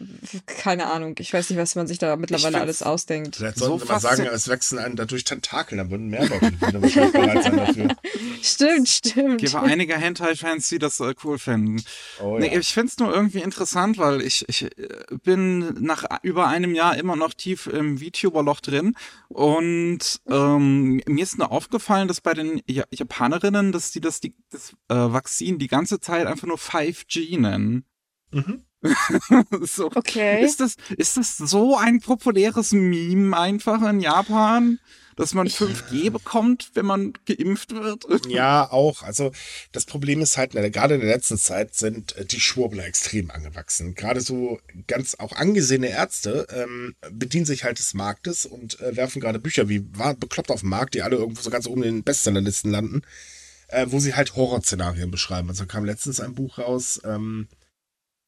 keine Ahnung. Ich weiß nicht, was man sich da mittlerweile alles ausdenkt. Vielleicht So sollten wir mal sagen, es wachsen einem dadurch Tentakel, dann würden mehr Leute wieder wahrscheinlich bereit sein dafür. Stimmt, stimmt. Gibt einige Hentai-Fans, die das äh, cool finden. Oh, Nee, ja. ich find's nur irgendwie interessant, weil ich, ich äh, bin nach über einem Jahr immer noch tief im VTuber-Loch drin und ähm, mir ist nur aufgefallen, dass bei den ja Japanerinnen, dass die das, die, das äh, Vakzin die ganze Zeit einfach nur 5G nennen. Mhm. so. Okay. Ist das, ist das so ein populäres Meme einfach in Japan, dass man 5G bekommt, wenn man geimpft wird? Ja, auch. Also das Problem ist halt, na, gerade in der letzten Zeit sind äh, die Schwurbler extrem angewachsen. Gerade so ganz auch angesehene Ärzte ähm, bedienen sich halt des Marktes und äh, werfen gerade Bücher wie war bekloppt auf den Markt, die alle irgendwo so ganz oben in den Bestsellerlisten landen, äh, wo sie halt Horrorszenarien beschreiben. Also kam letztens ein Buch raus, ähm,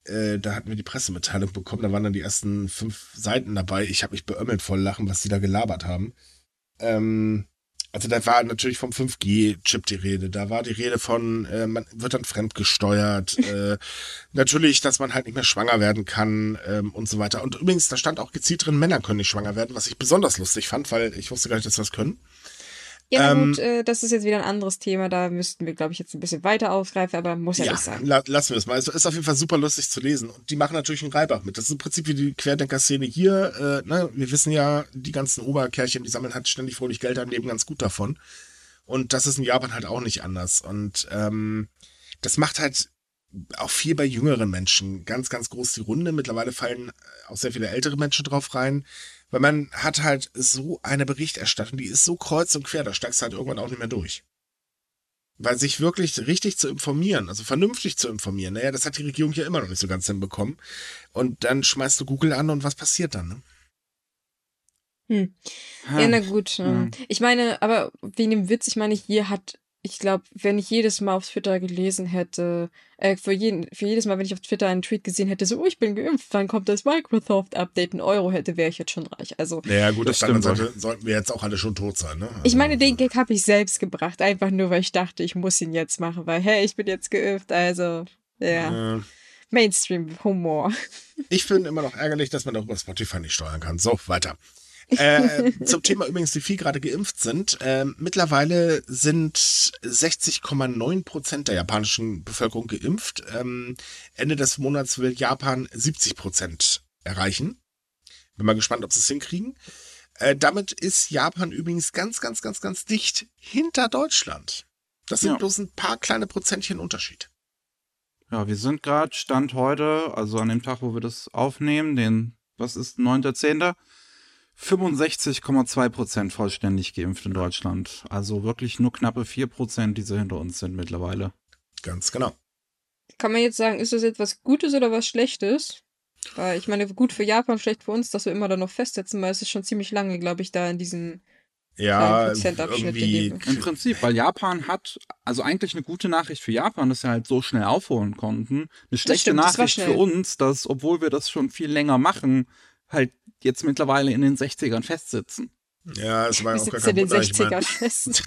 äh, da hatten wir die Pressemitteilung bekommen, da waren dann die ersten fünf Seiten dabei. Ich habe mich beömmelt voll lachen, was die da gelabert haben. Ähm, Also da war natürlich vom 5G-Chip die Rede. Da war die Rede von, äh, man wird dann fremdgesteuert. äh, natürlich, dass man halt nicht mehr schwanger werden kann ähm, und so weiter. Und übrigens, da stand auch gezielt drin, Männer können nicht schwanger werden, was ich besonders lustig fand, weil ich wusste gar nicht, dass wir das können. Ja, Ähm, gut, äh, das ist jetzt wieder ein anderes Thema. Da müssten wir, glaube ich, jetzt ein bisschen weiter ausgreifen, aber muss ja, Ja, nicht sein. la lassen wir das mal. Es ist auf jeden Fall super lustig zu lesen. Und die machen natürlich einen Reibach mit. Das ist im Prinzip wie die Querdenker-Szene hier. Äh, ne? Wir wissen ja, die ganzen Oberkerlchen, die sammeln halt ständig fröhlich Geld an, leben ganz gut davon. Und das ist in Japan halt auch nicht anders. Und ähm, das macht halt auch viel bei jüngeren Menschen ganz, ganz groß die Runde. Mittlerweile fallen äh, auch sehr viele ältere Menschen drauf rein. Weil man hat halt so eine Berichterstattung, die ist so kreuz und quer, da steigst du halt irgendwann auch nicht mehr durch. Weil sich wirklich richtig zu informieren, also vernünftig zu informieren, naja, das hat die Regierung ja immer noch nicht so ganz hinbekommen. Und dann schmeißt du Google an und was passiert dann? Ne? Hm. Ja, na gut. ähm, Ich meine, aber wegen dem Witz, ich meine, hier hat, ich glaube, wenn ich jedes Mal auf Twitter gelesen hätte, äh, für, jeden, für jedes Mal, wenn ich auf Twitter einen Tweet gesehen hätte, so, oh, ich bin geimpft, dann kommt das Microsoft-Update, ein Euro hätte, wäre ich jetzt schon reich. Also, Naja, gut, Das stimmt Seite sollten wir jetzt auch alle schon tot sein, ne? ich meine, Also, den Gag habe ich selbst gebracht, einfach nur, weil ich dachte, ich muss ihn jetzt machen, weil, hey, ich bin jetzt geimpft, also, ja, äh, Mainstream-Humor. Ich finde immer noch ärgerlich, dass man darüber Spotify nicht steuern kann. So, weiter. Äh, zum Thema übrigens, wie viel gerade geimpft sind. Ähm, mittlerweile sind 60,9 Prozent der japanischen Bevölkerung geimpft. Ähm, Ende des Monats will Japan 70 Prozent erreichen. Bin mal gespannt, ob sie es hinkriegen. Äh, damit ist Japan übrigens ganz, ganz, ganz, ganz dicht hinter Deutschland. Das sind Ja. bloß ein paar kleine Prozentchen Unterschied. Ja, wir sind gerade Stand heute, also an dem Tag, wo wir das aufnehmen, den, was ist, 9.10., 65,2 Prozent vollständig geimpft in Deutschland. Also wirklich nur knappe 4 Prozent, die so hinter uns sind mittlerweile. Ganz genau. Kann man jetzt sagen, ist das etwas Gutes oder was Schlechtes? Weil ich meine, gut für Japan, schlecht für uns, dass wir immer da noch festsetzen, weil es ist schon ziemlich lange, glaube ich, da in diesen Ja, Prozentabschnitt irgendwie. Im Prinzip, weil Japan hat, also eigentlich eine gute Nachricht für Japan, dass sie halt so schnell aufholen konnten. Eine schlechte stimmt, Nachricht für uns, dass, obwohl wir das schon viel länger machen, halt jetzt mittlerweile in den 60ern festsitzen. Ja, es war auch gar sitzen in kein den Wunder. Ich 60ern mein, fest.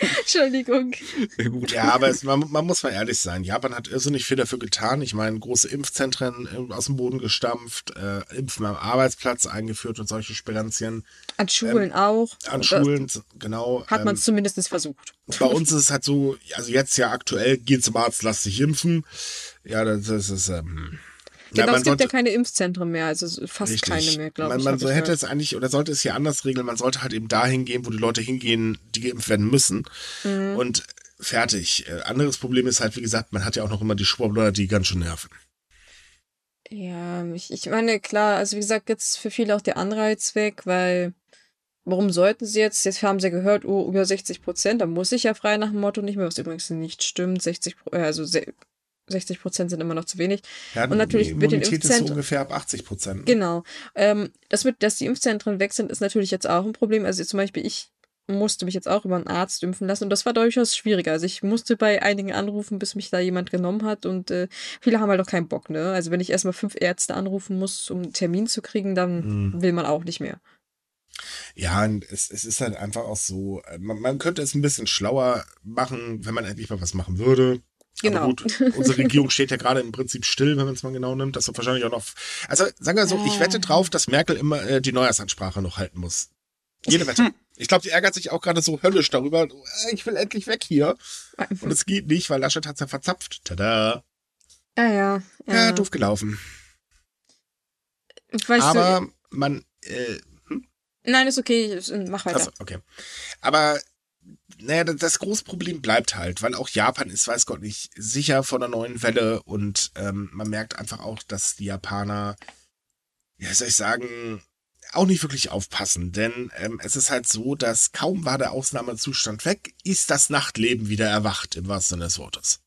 Entschuldigung. Ja, gut. ja, aber es, man, man muss mal ehrlich sein. Japan hat irrsinnig viel dafür getan. Ich meine, große Impfzentren äh, aus dem Boden gestampft, äh, Impfen am Arbeitsplatz eingeführt und solche Sperenzien. An Schulen auch. An Und Schulen, genau. Hat man ähm, zumindest versucht. bei uns ist es halt so, also jetzt ja aktuell, geh zum Arzt, lass dich impfen. Ja, das, das ist, ähm, Genau, man es gibt ja sollte- keine Impfzentren mehr, also fast Richtig. keine mehr, glaube ich. Man so ich hätte gehört. es eigentlich, oder sollte es hier anders regeln, man sollte halt eben dahin gehen, wo die Leute hingehen, die geimpft werden müssen. Mhm. Und fertig. Äh, anderes Problem ist halt, wie gesagt, man hat ja auch noch immer die Schwurbler, die ganz schön nerven. Ja, ich, ich meine, klar, also wie gesagt, jetzt für viele auch der Anreiz weg, weil warum sollten sie jetzt, jetzt haben sie gehört, oh, über 60 Prozent, da muss ich ja frei nach dem Motto nicht mehr, was übrigens nicht stimmt, 60, Pro- äh, also 60 Prozent sind immer noch zu wenig. Ja, Und natürlich die mit den Immunität ist so Impfzentren- ungefähr ab 80 Prozent. Genau. Ähm, das mit, dass die Impfzentren weg sind, ist natürlich jetzt auch ein Problem. Also zum Beispiel ich musste mich jetzt auch über einen Arzt impfen lassen und das war durchaus schwieriger. Also ich musste bei einigen anrufen, bis mich da jemand genommen hat und äh, viele haben halt auch keinen Bock, ne? Also wenn ich erstmal fünf Ärzte anrufen muss, um einen Termin zu kriegen, dann Mhm. will man auch nicht mehr. Ja, und es, es ist halt einfach auch so, äh, man, man könnte es ein bisschen schlauer machen, wenn man endlich mal was machen würde. Genau. Aber gut, unsere Regierung steht ja gerade im Prinzip still, wenn man es mal genau nimmt. Das wird wahrscheinlich auch noch. Also sagen wir so, ich wette drauf, dass Merkel immer äh, die Neujahrsansprache noch halten muss. Jede Wette. Ich glaube, die ärgert sich auch gerade so höllisch darüber. Äh, Ich will endlich weg hier. Und es geht nicht, weil Laschet hat's ja verzapft. Tada. Ah ja. Ja, Ja, doof gelaufen. Weißt Aber du, man, äh, nein, ist okay, mach weiter. Also, okay. Aber naja, das- große Problem bleibt halt, weil auch Japan ist, weiß Gott nicht, sicher vor einer neuen Welle und ähm, man merkt einfach auch, dass die Japaner, ja, soll ich sagen, auch nicht wirklich aufpassen, denn ähm, es ist halt so, dass kaum war der Ausnahmezustand weg, ist das Nachtleben wieder erwacht, im wahrsten Sinne des Wortes.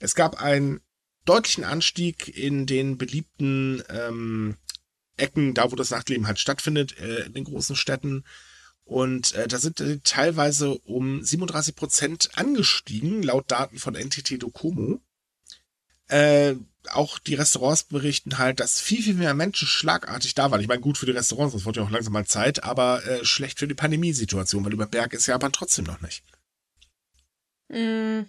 Es gab einen deutlichen Anstieg in den beliebten ähm, Ecken, da wo das Nachtleben halt stattfindet, äh, in den großen Städten. Und äh, da sind äh, teilweise um 37 Prozent angestiegen, laut Daten von NTT Docomo. Äh, auch die Restaurants berichten halt, dass viel, viel mehr Menschen schlagartig da waren. Ich meine, gut für die Restaurants, das wurde ja auch langsam mal Zeit, aber äh, schlecht für die Pandemiesituation, weil über Berg ist Japan trotzdem noch nicht. Mm.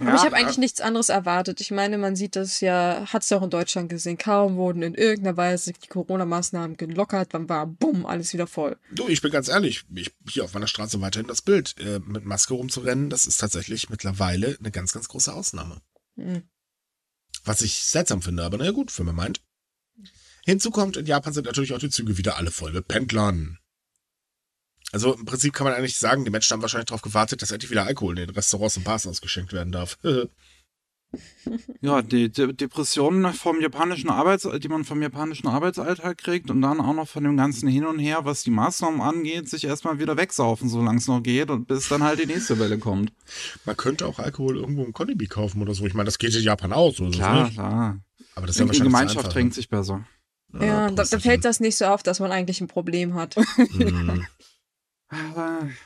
Aber ja, ich habe eigentlich nichts anderes erwartet. Ich meine, man sieht das ja, hat es ja auch in Deutschland gesehen. Kaum wurden in irgendeiner Weise die Corona-Maßnahmen gelockert, dann war bumm, alles wieder voll. Du, ich bin ganz ehrlich, ich, hier auf meiner Straße weiterhin das Bild, äh, mit Maske rumzurennen, das ist tatsächlich mittlerweile eine ganz, ganz große Ausnahme. Mhm. Was ich seltsam finde, aber naja gut, für mir meint. Hinzu kommt, in Japan sind natürlich auch die Züge wieder alle voll mit Pendlern. Also im Prinzip kann man eigentlich sagen, die Menschen haben wahrscheinlich darauf gewartet, dass endlich wieder Alkohol in den Restaurants und Bars ausgeschenkt werden darf. ja, die, die Depressionen vom japanischen Arbeits, die man vom japanischen Arbeitsalltag kriegt und dann auch noch von dem ganzen Hin und Her, was die Maßnahmen angeht, sich erstmal wieder wegsaufen, solange es noch geht und bis dann halt die nächste Welle kommt. Man könnte auch Alkohol irgendwo im Kondibi kaufen oder so. Ich meine, das geht in Japan aus, oder klar, klar. Aber das ist ja die Gemeinschaft trinkt sich besser. Ja, ja da, da fällt das nicht so auf, dass man eigentlich ein Problem hat. Mhm.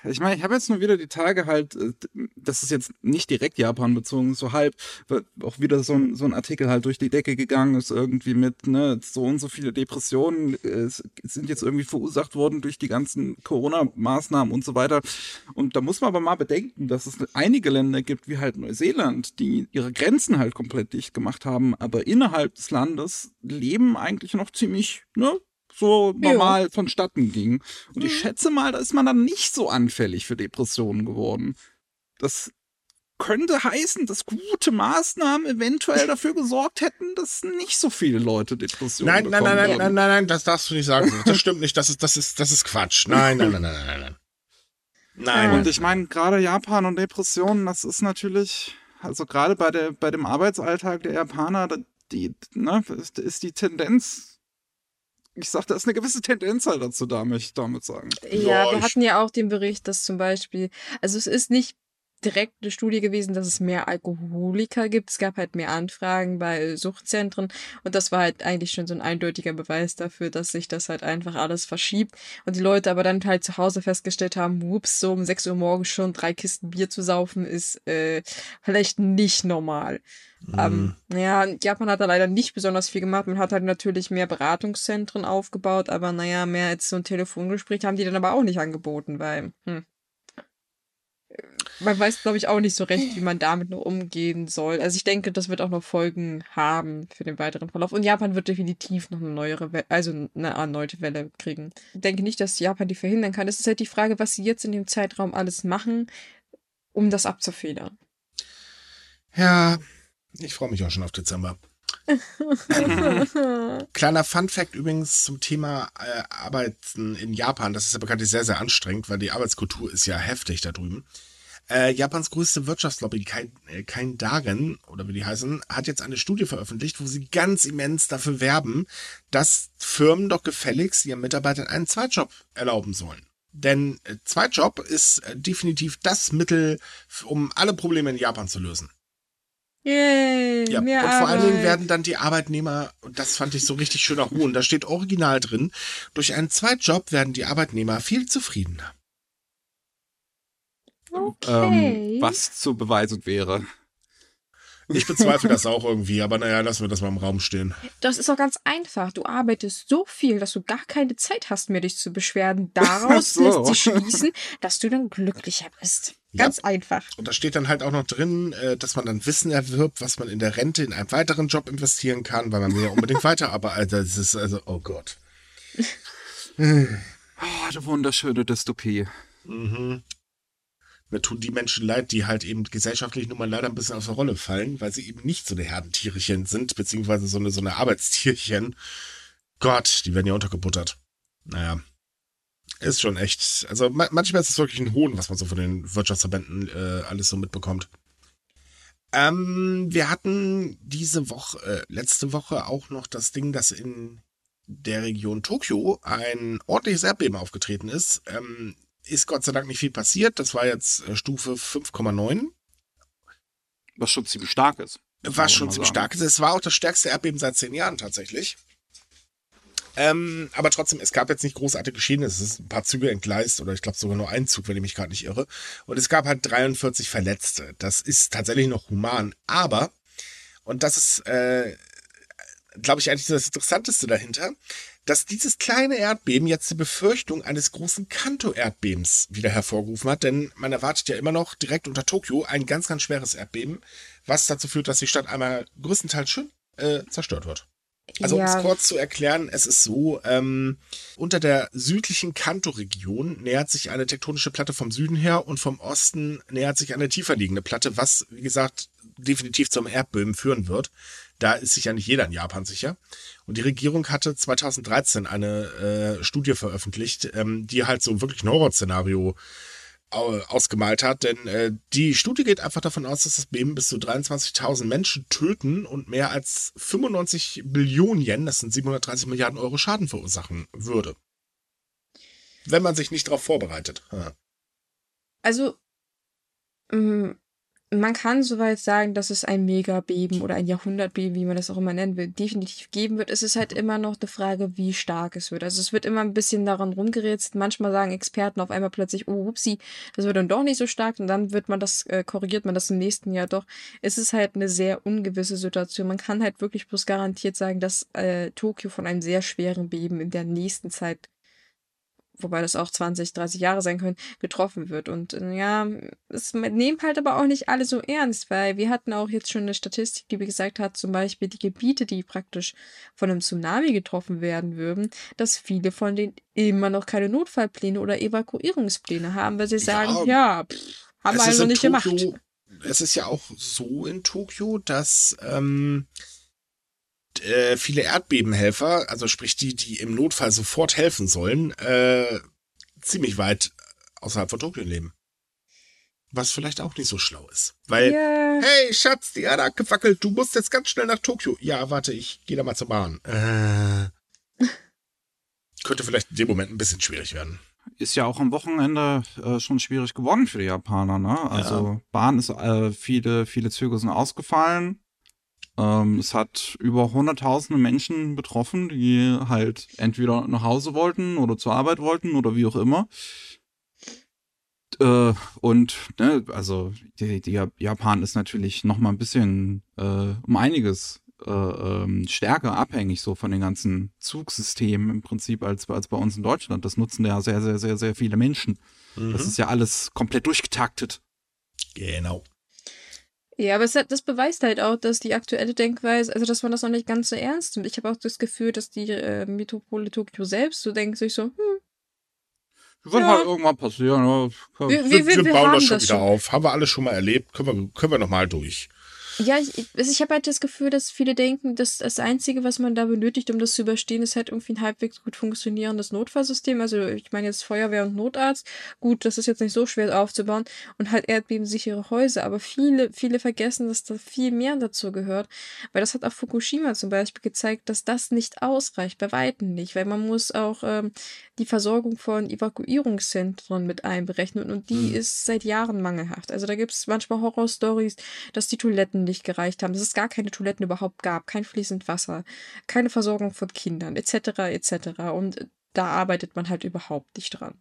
Ich meine, ich habe jetzt nur wieder die Tage halt, äh, das ist jetzt nicht direkt Japan bezogen, so halb, auch wieder so ein, so ein Artikel halt durch die Decke gegangen ist, irgendwie mit, ne, so und so viele Depressionen äh, sind jetzt irgendwie verursacht worden durch die ganzen Corona-Maßnahmen und so weiter. Und da muss man aber mal bedenken, dass es einige Länder gibt, wie halt Neuseeland, die ihre Grenzen halt komplett dicht gemacht haben, aber innerhalb des Landes leben eigentlich noch ziemlich, ne, so normal jo. vonstatten ging. Und ich mhm. schätze mal, da ist man dann nicht so anfällig für Depressionen geworden. Das könnte heißen, dass gute Maßnahmen eventuell dafür gesorgt hätten, dass nicht so viele Leute Depressionen nein, bekommen. Nein, nein, nein, nein, nein, nein, das darfst du nicht sagen. Das stimmt nicht. Das ist, das ist, das ist Quatsch. Nein, nein, nein, nein, nein, nein. Nein. Und ich meine, gerade Japan und Depressionen, das ist natürlich, also gerade bei der, bei dem Arbeitsalltag der Japaner, die, ne, ist die Tendenz ich sag, da ist eine gewisse Tendenz halt dazu, da möchte ich damit sagen. Ja, ja wir hatten ja auch den Bericht, dass zum Beispiel, also es ist nicht direkt eine Studie gewesen, dass es mehr Alkoholiker gibt. Es gab halt mehr Anfragen bei Suchtzentren und das war halt eigentlich schon so ein eindeutiger Beweis dafür, dass sich das halt einfach alles verschiebt und die Leute aber dann halt zu Hause festgestellt haben, whoops, so um 6 Uhr morgens schon drei Kisten Bier zu saufen ist äh, vielleicht nicht normal. Ähm, mhm. ja, Japan hat da leider nicht besonders viel gemacht. Man hat halt natürlich mehr Beratungszentren aufgebaut, aber naja, mehr als so ein Telefongespräch haben die dann aber auch nicht angeboten, weil, hm. Man weiß, glaube ich, auch nicht so recht, wie man damit nur umgehen soll. Also ich denke, das wird auch noch Folgen haben für den weiteren Verlauf. Und Japan wird definitiv noch eine neuere Welle, also eine erneute Welle kriegen. Ich denke nicht, dass Japan die verhindern kann. Es ist halt die Frage, was sie jetzt in dem Zeitraum alles machen, um das abzufedern. Ja, ich freue mich auch schon auf Dezember. Kleiner Fun Fact übrigens zum Thema äh, Arbeiten in Japan. Das ist ja bekanntlich sehr, sehr anstrengend, weil die Arbeitskultur ist ja heftig da drüben. Äh, Japans größte Wirtschaftslobby, kein, äh, kein Dagen, oder wie die heißen, hat jetzt eine Studie veröffentlicht, wo sie ganz immens dafür werben, dass Firmen doch gefälligst ihren Mitarbeitern einen Zweitjob erlauben sollen. Denn äh, Zweitjob ist äh, definitiv das Mittel, um alle Probleme in Japan zu lösen. Yay, ja, und vor allen Dingen werden dann die Arbeitnehmer, und das fand ich so richtig schöner Hohn, da steht original drin, durch einen Zweitjob werden die Arbeitnehmer viel zufriedener. Okay. Ähm, was zu beweisen wäre. Ich bezweifle das auch irgendwie, aber naja, lassen wir das mal im Raum stehen. Das ist doch ganz einfach. Du arbeitest so viel, dass du gar keine Zeit hast mehr, dich zu beschweren. Daraus so. lässt sich schließen, dass du dann glücklicher bist. Ganz ja. einfach. Und da steht dann halt auch noch drin, äh, dass man dann Wissen erwirbt, was man in der Rente in einen weiteren Job investieren kann, weil man will ja unbedingt weiterarbeiten. Das ist also, oh Gott. oh, eine wunderschöne Dystopie. Mhm mir tun die Menschen leid, die halt eben gesellschaftlich nun mal leider ein bisschen aus der Rolle fallen, weil sie eben nicht so eine Herdentierchen sind, beziehungsweise so eine, so eine Arbeitstierchen. Gott, die werden ja untergebuttert. Naja. Ist schon echt. Also manchmal ist es wirklich ein Hohn, was man so von den Wirtschaftsverbänden äh, alles so mitbekommt. Ähm, wir hatten diese Woche, äh, letzte Woche auch noch das Ding, dass in der Region Tokio ein ordentliches Erdbeben aufgetreten ist. Ähm, ist Gott sei Dank nicht viel passiert. Das war jetzt äh, Stufe 5,9. Was schon ziemlich stark ist. Was schon ziemlich stark ist. Es war auch das stärkste Erdbeben seit zehn Jahren tatsächlich. Ähm, aber trotzdem, es gab jetzt nicht großartige Geschehnisse. Es ist ein paar Züge entgleist oder ich glaube sogar nur ein Zug, wenn ich mich gerade nicht irre. Und es gab halt 43 Verletzte. Das ist tatsächlich noch human. Aber und das ist, äh, glaube ich, eigentlich das Interessanteste dahinter, dass dieses kleine Erdbeben jetzt die Befürchtung eines großen Kanto-Erdbebens wieder hervorgerufen hat, denn man erwartet ja immer noch direkt unter Tokio ein ganz, ganz schweres Erdbeben, was dazu führt, dass die Stadt einmal größtenteils schön äh, zerstört wird. Also um Ja. es kurz zu erklären, es ist so, ähm, unter der südlichen Kanto-Region nähert sich eine tektonische Platte vom Süden her und vom Osten nähert sich eine tiefer liegende Platte, was, wie gesagt, definitiv zum Erdbeben führen wird. Da ist sich ja nicht jeder in Japan sicher. Und die Regierung hatte 2013 eine äh, Studie veröffentlicht, ähm, die halt so wirklich ein Horrorszenario au- ausgemalt hat, denn äh, die Studie geht einfach davon aus, dass das Beben bis zu 23.000 Menschen töten und mehr als 95 Billionen Yen, das sind 730 Milliarden Euro Schaden verursachen würde. Wenn man sich nicht darauf vorbereitet. Ja. Also, mm, man kann soweit sagen, dass es ein Megabeben oder ein Jahrhundertbeben, wie man das auch immer nennen will, definitiv geben wird. Es ist halt immer noch eine Frage, wie stark es wird. Also es wird immer ein bisschen daran rumgerätselt. Manchmal sagen Experten auf einmal plötzlich, oh, upsi, das wird dann doch nicht so stark und dann wird man das, äh, korrigiert man das im nächsten Jahr doch. Es ist halt eine sehr ungewisse Situation. Man kann halt wirklich bloß garantiert sagen, dass äh, Tokio von einem sehr schweren Beben in der nächsten Zeit wobei das auch 20, 30 Jahre sein können, getroffen wird. Und äh, ja, es nehmen halt aber auch nicht alle so ernst, weil wir hatten auch jetzt schon eine Statistik, die gesagt hat, zum Beispiel die Gebiete, die praktisch von einem Tsunami getroffen werden würden, dass viele von denen immer noch keine Notfallpläne oder Evakuierungspläne haben, weil sie sagen, ja, pff, haben wir ist noch nicht gemacht. Tokio- Es ist ja auch so in Tokio, dass ähm, äh, viele Erdbebenhelfer, also sprich die, die im Notfall sofort helfen sollen, äh, ziemlich weit außerhalb von Tokio leben. Was vielleicht auch nicht so schlau ist. Weil, Ja, hey Schatz, die Erde hat gewackelt, du musst jetzt ganz schnell nach Tokio. Ja, warte, ich gehe da mal zur Bahn. Äh, könnte vielleicht in dem Moment ein bisschen schwierig werden. ist ja auch am Wochenende äh, schon schwierig geworden für die Japaner, ne? Also Bahn ist, äh, viele, viele Züge sind ausgefallen. Ähm, es hat über hunderttausende Menschen betroffen, die halt entweder nach Hause wollten oder zur Arbeit wollten oder wie auch immer. Äh, und, ne, also die, die Japan ist natürlich noch mal ein bisschen äh, um einiges äh, ähm, stärker abhängig so von den ganzen Zugsystemen im Prinzip als, als bei uns in Deutschland. Das nutzen ja sehr, sehr, sehr, sehr viele Menschen. Das ist ja alles komplett durchgetaktet. Genau. Ja, aber hat, das beweist halt auch, dass die aktuelle Denkweise, also dass man das noch nicht ganz so ernst nimmt. Ich habe auch das Gefühl, dass die äh, Metropole Tokio selbst so denkt sich so, hm, Wird Ja. halt irgendwann passieren. Wir- Wir, wir- wir, bauen das schon wieder schon. auf. Haben wir alles schon mal erlebt. Können wir, können wir nochmal durch. Ja, ich, ich, also ich habe halt das Gefühl, dass viele denken, dass das Einzige, was man da benötigt, um das zu überstehen, ist halt irgendwie ein halbwegs gut funktionierendes Notfallsystem. Also ich meine jetzt Feuerwehr und Notarzt. Gut, das ist jetzt nicht so schwer aufzubauen und halt erdbebensichere Häuser. Aber viele, viele vergessen, dass da viel mehr dazu gehört. Weil das hat auch Fukushima zum Beispiel gezeigt, dass das nicht ausreicht, bei Weitem nicht. Weil man muss auch ähm, die Versorgung von Evakuierungszentren mit einberechnen und die Mhm. ist seit Jahren mangelhaft. Also da gibt es manchmal Horrorstories, dass die Toiletten nicht gereicht haben, dass es gar keine Toiletten überhaupt gab, kein fließend Wasser, keine Versorgung von Kindern, etc. etc. Und da arbeitet man halt überhaupt nicht dran.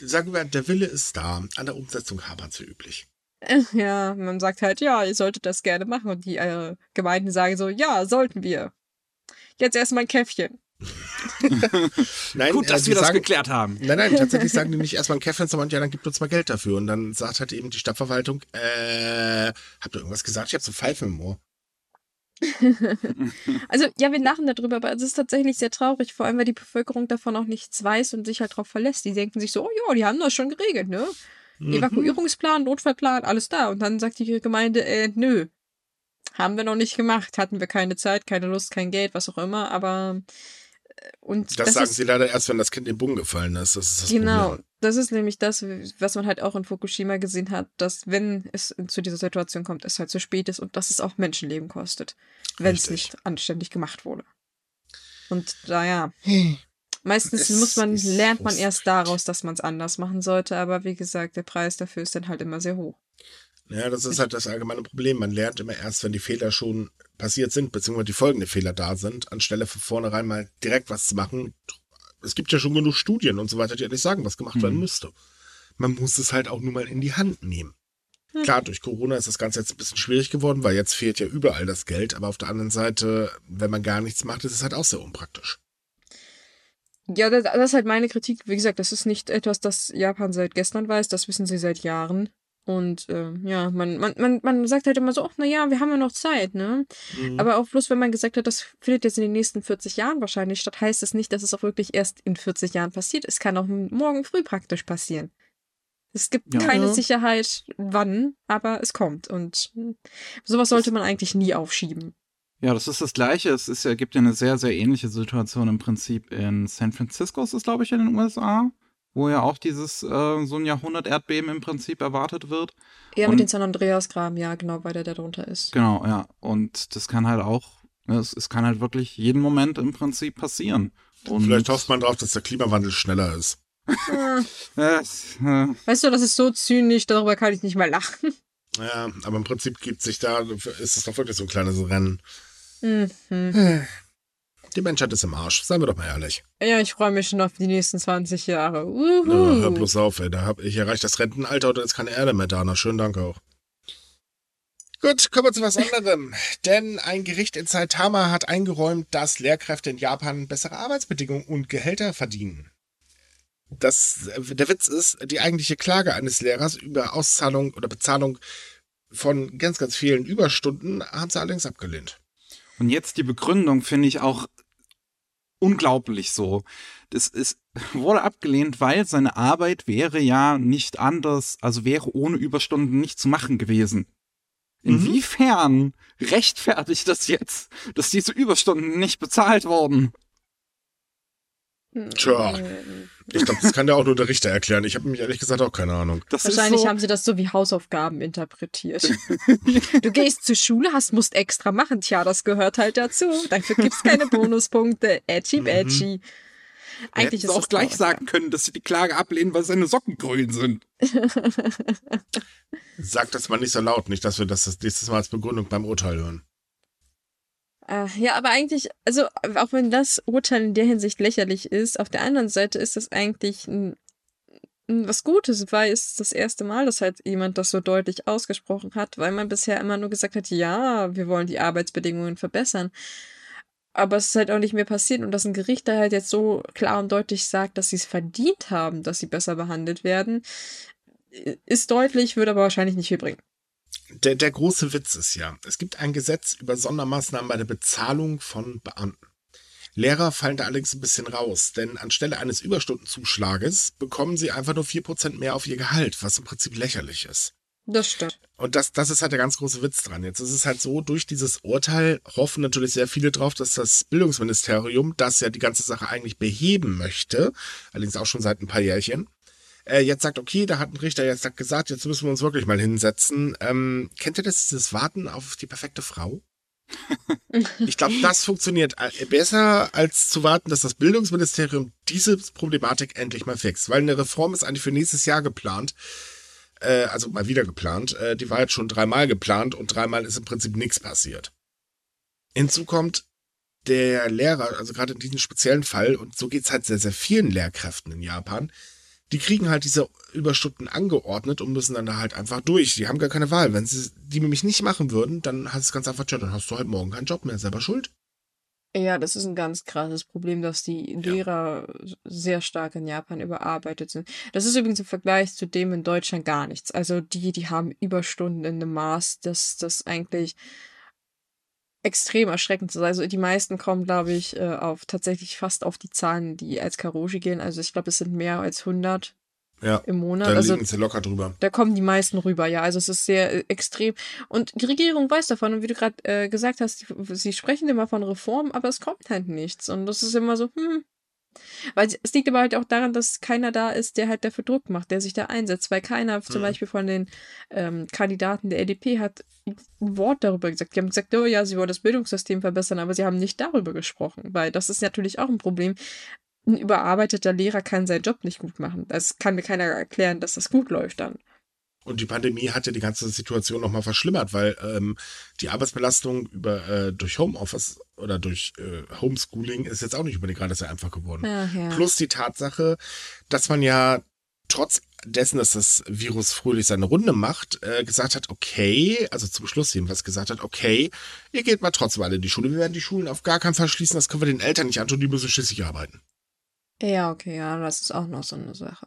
Sagen wir, der Wille ist da. An der Umsetzung hapert so üblich. Äh, Ja, man sagt halt, ja, ihr solltet das gerne machen. Und die äh, Gemeinden sagen so, ja, sollten wir. Jetzt erstmal ein Käffchen. Nein, Gut, äh, dass die wir das sagen, geklärt haben. Nein, nein, tatsächlich sagen die nicht erstmal ein Käffchen, sondern ja, dann gibt uns mal Geld dafür. Und dann sagt halt eben die Stadtverwaltung, äh, habt ihr irgendwas gesagt? Ich habe so Pfeifen im Ohr. Also, ja, wir lachen darüber, aber es ist tatsächlich sehr traurig, vor allem, weil die Bevölkerung davon auch nichts weiß und sich halt drauf verlässt. Die denken sich so, oh ja, die haben das schon geregelt, ne? Mhm. Evakuierungsplan, Notfallplan, alles da. Und dann sagt die Gemeinde, äh, nö. Haben wir noch nicht gemacht. Hatten wir keine Zeit, keine Lust, kein Geld, was auch immer, aber. Und Das, sagen ist, sie leider erst, wenn das Kind im Boden gefallen ist. Das ist das Genau, Problem. das ist nämlich das, was man halt auch in Fukushima gesehen hat, dass wenn es zu dieser Situation kommt, es halt zu spät ist und dass es auch Menschenleben kostet, wenn es Richtig. nicht anständig gemacht wurde. Und naja, meistens Es muss man, lernt man erst daraus, dass man es anders machen sollte, aber wie gesagt, der Preis dafür ist dann halt immer sehr hoch. Ja, das ist halt das allgemeine Problem. Man lernt immer erst, wenn die Fehler schon passiert sind, beziehungsweise die folgenden Fehler da sind, anstelle von vornherein mal direkt was zu machen. Es gibt ja schon genug Studien und so weiter, die eigentlich sagen, was gemacht werden Mhm. müsste. Man muss es halt auch nur mal in die Hand nehmen. Hm. Klar, durch Corona ist das Ganze jetzt ein bisschen schwierig geworden, weil jetzt fehlt ja überall das Geld. Aber auf der anderen Seite, wenn man gar nichts macht, ist es halt auch sehr unpraktisch. Ja, das, das ist halt meine Kritik. Wie gesagt, das ist nicht etwas, das Japan seit gestern weiß. Das wissen sie seit Jahren. Und äh, ja, man, man, man, man sagt halt immer so, ach, naja, wir haben ja noch Zeit, ne? Mhm. Aber auch bloß, wenn man gesagt hat, das findet jetzt in den nächsten 40 Jahren wahrscheinlich statt, heißt es das nicht, dass es auch wirklich erst in 40 Jahren passiert. Es kann auch morgen früh praktisch passieren. Es gibt ja. keine Sicherheit, wann, aber es kommt. Und sowas sollte man eigentlich nie aufschieben. Ja, das ist das Gleiche. Es ist ja, gibt ja eine sehr, sehr ähnliche Situation im Prinzip in San Francisco, ist es, glaube ich, in den USA, wo ja auch dieses, äh, so ein Jahrhundert-Erdbeben im Prinzip erwartet wird. Ja, Und, mit den San Andreas-Graben, ja, genau, weil der da drunter ist. Genau, ja. Und das kann halt auch, ne, es, es kann halt wirklich jeden Moment im Prinzip passieren. Und Vielleicht hofft man drauf, dass der Klimawandel schneller ist. weißt du, das ist so zynisch, darüber kann ich nicht mal lachen. Ja, aber im Prinzip gibt sich da, ist es doch wirklich so ein kleines Rennen. Mhm. Die Menschheit ist im Arsch, seien wir doch mal ehrlich. Ja, ich freue mich schon auf die nächsten 20 Jahre. Uhu. Ja, hör bloß auf, ey. Da hab ich erreicht das Rentenalter oder ist keine Erde mehr da. Na, schönen Dank auch. Gut, kommen wir zu was anderem. Denn ein Gericht in Saitama hat eingeräumt, dass Lehrkräfte in Japan bessere Arbeitsbedingungen und Gehälter verdienen. Das, der Witz ist, die eigentliche Klage eines Lehrers über Auszahlung oder Bezahlung von ganz, ganz vielen Überstunden haben sie allerdings abgelehnt. Und jetzt die Begründung finde ich auch unglaublich so. Das ist, wurde abgelehnt, weil seine Arbeit wäre ja nicht anders, also wäre ohne Überstunden nicht zu machen gewesen. Mhm. Inwiefern mhm. rechtfertigt das jetzt, dass diese Überstunden nicht bezahlt wurden? Tja, ich glaube, das kann ja auch nur der Richter erklären. Ich habe mich ehrlich gesagt auch keine Ahnung. Das Wahrscheinlich so haben sie das so wie Hausaufgaben interpretiert. du gehst zur Schule, hast, musst extra machen. Tja, das gehört halt dazu. Dafür gibt es keine Bonuspunkte. Edgy, edgy. Mhm. Eigentlich ist auch gleich sagen können, dass sie die Klage ablehnen, weil seine Socken grün sind. Sag das mal nicht so laut, nicht, dass wir das, das nächstes Mal als Begründung beim Urteil hören. Äh, ja, aber eigentlich, also auch wenn das Urteil in der Hinsicht lächerlich ist, auf der anderen Seite ist das eigentlich ein, ein was Gutes, weil es das erste Mal, dass halt jemand das so deutlich ausgesprochen hat, weil man bisher immer nur gesagt hat, ja, wir wollen die Arbeitsbedingungen verbessern. Aber es ist halt auch nicht mehr passiert und dass ein Gericht da halt jetzt so klar und deutlich sagt, dass sie es verdient haben, dass sie besser behandelt werden, ist deutlich, würde aber wahrscheinlich nicht viel bringen der, der große Witz ist ja, es gibt ein Gesetz über Sondermaßnahmen bei der Bezahlung von Beamten. Lehrer fallen da allerdings ein bisschen raus, denn anstelle eines Überstundenzuschlages bekommen sie einfach nur 4% mehr auf ihr Gehalt, was im Prinzip lächerlich ist. Das stimmt. Und das, das ist halt der ganz große Witz dran. Jetzt ist es halt so, durch dieses Urteil hoffen natürlich sehr viele drauf, dass das Bildungsministerium, das ja die ganze Sache eigentlich beheben möchte, allerdings auch schon seit ein paar Jährchen, äh, jetzt sagt, okay, da hat ein Richter jetzt gesagt, jetzt müssen wir uns wirklich mal hinsetzen. Ähm, kennt ihr das, dieses Warten auf die perfekte Frau? ich glaube, das funktioniert äh, besser, als zu warten, dass das Bildungsministerium diese Problematik endlich mal fixt. Weil eine Reform ist eigentlich für nächstes Jahr geplant. Äh, also mal wieder geplant. Äh, die war jetzt schon dreimal geplant und dreimal ist im Prinzip nichts passiert. Hinzu kommt, der Lehrer, also gerade in diesem speziellen Fall, und so geht's halt sehr, sehr vielen Lehrkräften in Japan, die kriegen halt diese Überstunden angeordnet und müssen dann da halt einfach durch. Die haben gar keine Wahl. Wenn sie die nämlich nicht machen würden, dann hast du es ganz einfach, tja, dann hast du halt morgen keinen Job mehr, selber schuld. Ja, das ist ein ganz krasses Problem, dass die Lehrer ja. sehr stark in Japan überarbeitet sind. Das ist übrigens im Vergleich zu dem in Deutschland gar nichts. Also die, die haben Überstunden in einem Maß, dass das eigentlich extrem erschreckend ist. Also die meisten kommen, glaube ich, äh, auf tatsächlich fast auf die Zahlen, die als Karoshi gehen. Also ich glaube, es sind mehr als 100 ja, im Monat. Da also, liegen sie locker drüber. Da kommen die meisten rüber, ja. Also es ist sehr äh, extrem. Und die Regierung weiß davon. Und wie du gerade äh, gesagt hast, sie sprechen immer von Reformen, aber es kommt halt nichts. Und das ist immer so, hm, weil es liegt aber halt auch daran, dass keiner da ist, der halt dafür Druck macht, der sich da einsetzt, weil keiner mhm. zum Beispiel von den ähm, Kandidaten der LDP hat ein Wort darüber gesagt. Die haben gesagt, oh ja, sie wollen das Bildungssystem verbessern, aber sie haben nicht darüber gesprochen, weil das ist natürlich auch ein Problem. Ein überarbeiteter Lehrer kann seinen Job nicht gut machen. Das kann mir keiner erklären, dass das gut läuft dann. Und die Pandemie hat ja die ganze Situation nochmal verschlimmert, weil ähm, die Arbeitsbelastung über äh, durch Homeoffice oder durch äh, Homeschooling ist jetzt auch nicht über die gerade sehr einfach geworden. Ja, ja. Plus die Tatsache, dass man ja trotz dessen, dass das Virus fröhlich seine Runde macht, äh, gesagt hat, okay, also zum Schluss jedenfalls gesagt hat, okay, ihr geht mal trotzdem alle in die Schule. Wir werden die Schulen auf gar keinen Fall schließen, das können wir den Eltern nicht antun, die müssen schließlich arbeiten. Ja, okay, ja, das ist auch noch so eine Sache.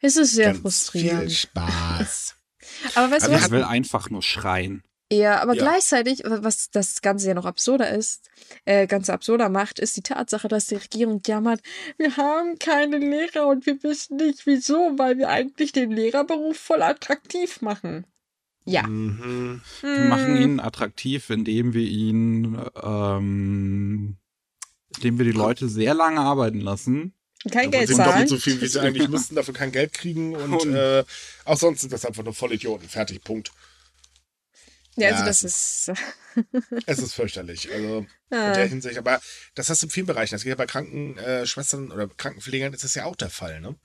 Es ist sehr Ganz frustrierend. Viel Spaß. Aber weißt du wir was? Ich will einfach nur schreien. Ja, aber Ja. gleichzeitig, was das Ganze ja noch absurder ist, äh, ganz absurder macht, ist die Tatsache, dass die Regierung jammert, wir haben keine Lehrer und wir wissen nicht wieso, weil wir eigentlich den Lehrerberuf voll attraktiv machen. Ja. Mhm. Wir machen ihn attraktiv, indem wir ihn, ähm, indem wir die Leute sehr lange arbeiten lassen. kein Aber Geld sie doppelt zahlen. so viel, wie sie eigentlich müssten, dafür kein Geld kriegen und, Und- äh, auch sonst sind das einfach nur Vollidioten. Fertig, Punkt. Ja, also Ja, das es ist. Es ist fürchterlich. Also in Äh, der Hinsicht, aber das hast du in vielen Bereichen. Das geht ja bei Krankenschwestern oder Krankenpflegern ist das ja auch der Fall, ne?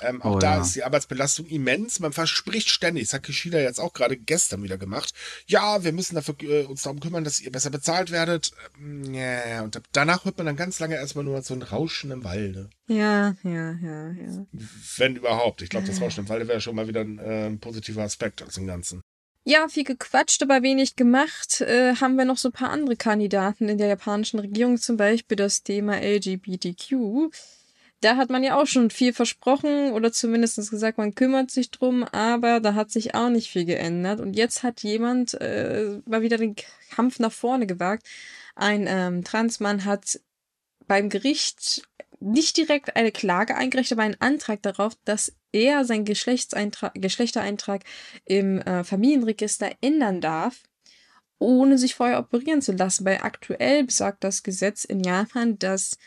Ähm, auch Oh, da ja. ist die Arbeitsbelastung immens. Man verspricht ständig, das hat Kishida jetzt auch gerade gestern wieder gemacht. Ja, wir müssen dafür äh, uns darum kümmern, dass ihr besser bezahlt werdet. Ähm, ja, und danach hört man dann ganz lange erstmal nur so ein Rauschen im Walde. ja, ja, ja, ja. Wenn überhaupt. Ich glaube, das Rauschen im Walde wäre schon mal wieder ein, äh, ein positiver Aspekt aus dem Ganzen. Ja, viel gequatscht, aber wenig gemacht. Äh, haben wir noch so ein paar andere Kandidaten in der japanischen Regierung, zum Beispiel das Thema LGBTQ. Da hat man ja auch schon viel versprochen oder zumindest gesagt, man kümmert sich drum, aber da hat sich auch nicht viel geändert. Und jetzt hat jemand äh, mal wieder den Kampf nach vorne gewagt. Ein ähm, Transmann hat beim Gericht nicht direkt eine Klage eingereicht, aber einen Antrag darauf, dass er seinen Geschlechtereintrag im äh, Familienregister ändern darf, ohne sich vorher operieren zu lassen. Weil aktuell besagt das Gesetz in Japan, dass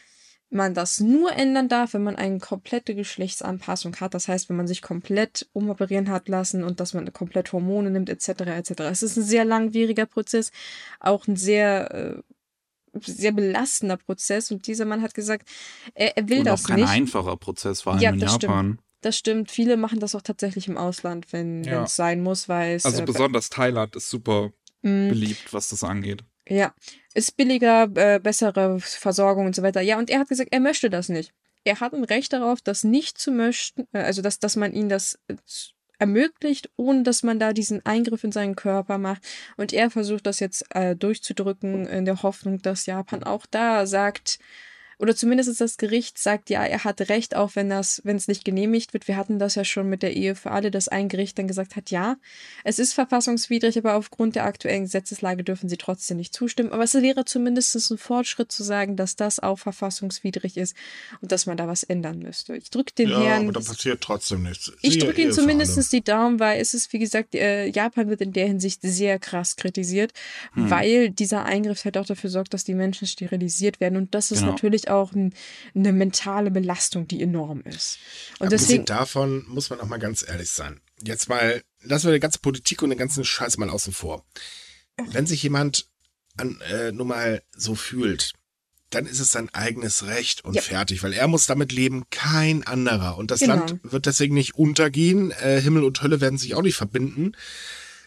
man das nur ändern darf, wenn man eine komplette Geschlechtsanpassung hat. Das heißt, wenn man sich komplett umoperieren hat lassen und dass man komplett Hormone nimmt, etc. etc. Es ist ein sehr langwieriger Prozess, auch ein sehr, äh, sehr belastender Prozess. Und dieser Mann hat gesagt, er, er will Und das auch kein nicht. einfacher Prozess, vor allem Ja, in das stimmt. Japan. Das stimmt. Viele machen das auch tatsächlich im Ausland, wenn Ja. es sein muss, weil es. Also äh, besonders Thailand ist super mh, beliebt, was das angeht. Ja, ist billiger, äh, bessere Versorgung und so weiter. Ja, und er hat gesagt, er möchte das nicht. Er hat ein Recht darauf, das nicht zu möchten, äh, also dass, dass man ihn das äh, ermöglicht, ohne dass man da diesen Eingriff in seinen Körper macht. Und er versucht das jetzt äh, durchzudrücken in der Hoffnung, dass Japan auch da sagt, oder zumindest das Gericht sagt, ja, er hat recht, auch wenn das, wenn es nicht genehmigt wird. Wir hatten das ja schon mit der Ehe für alle, dass ein Gericht dann gesagt hat, ja, es ist verfassungswidrig, aber aufgrund der aktuellen Gesetzeslage dürfen sie trotzdem nicht zustimmen. Aber es wäre zumindest ein Fortschritt zu sagen, dass das auch verfassungswidrig ist und dass man da was ändern müsste. Ich drücke den ja, Herrn. aber da passiert trotzdem nichts. Ich Siehe drücke alle. zumindest die Daumen, weil es ist, wie gesagt, äh, Japan wird in der Hinsicht sehr krass kritisiert, Hm. weil dieser Eingriff halt auch dafür sorgt, dass die Menschen sterilisiert werden. Und das ist Genau. natürlich auch ein, eine mentale Belastung, die enorm ist. Und Abgesehen deswegen, davon muss man auch mal ganz ehrlich sein. Jetzt mal, lassen wir die ganze Politik und den ganzen Scheiß mal außen vor. Wenn sich jemand an, äh, nur mal so fühlt, dann ist es sein eigenes Recht und Ja. fertig, weil er muss damit leben, kein anderer. Und das Genau. Land wird deswegen nicht untergehen. Äh, Himmel und Hölle werden sich auch nicht verbinden.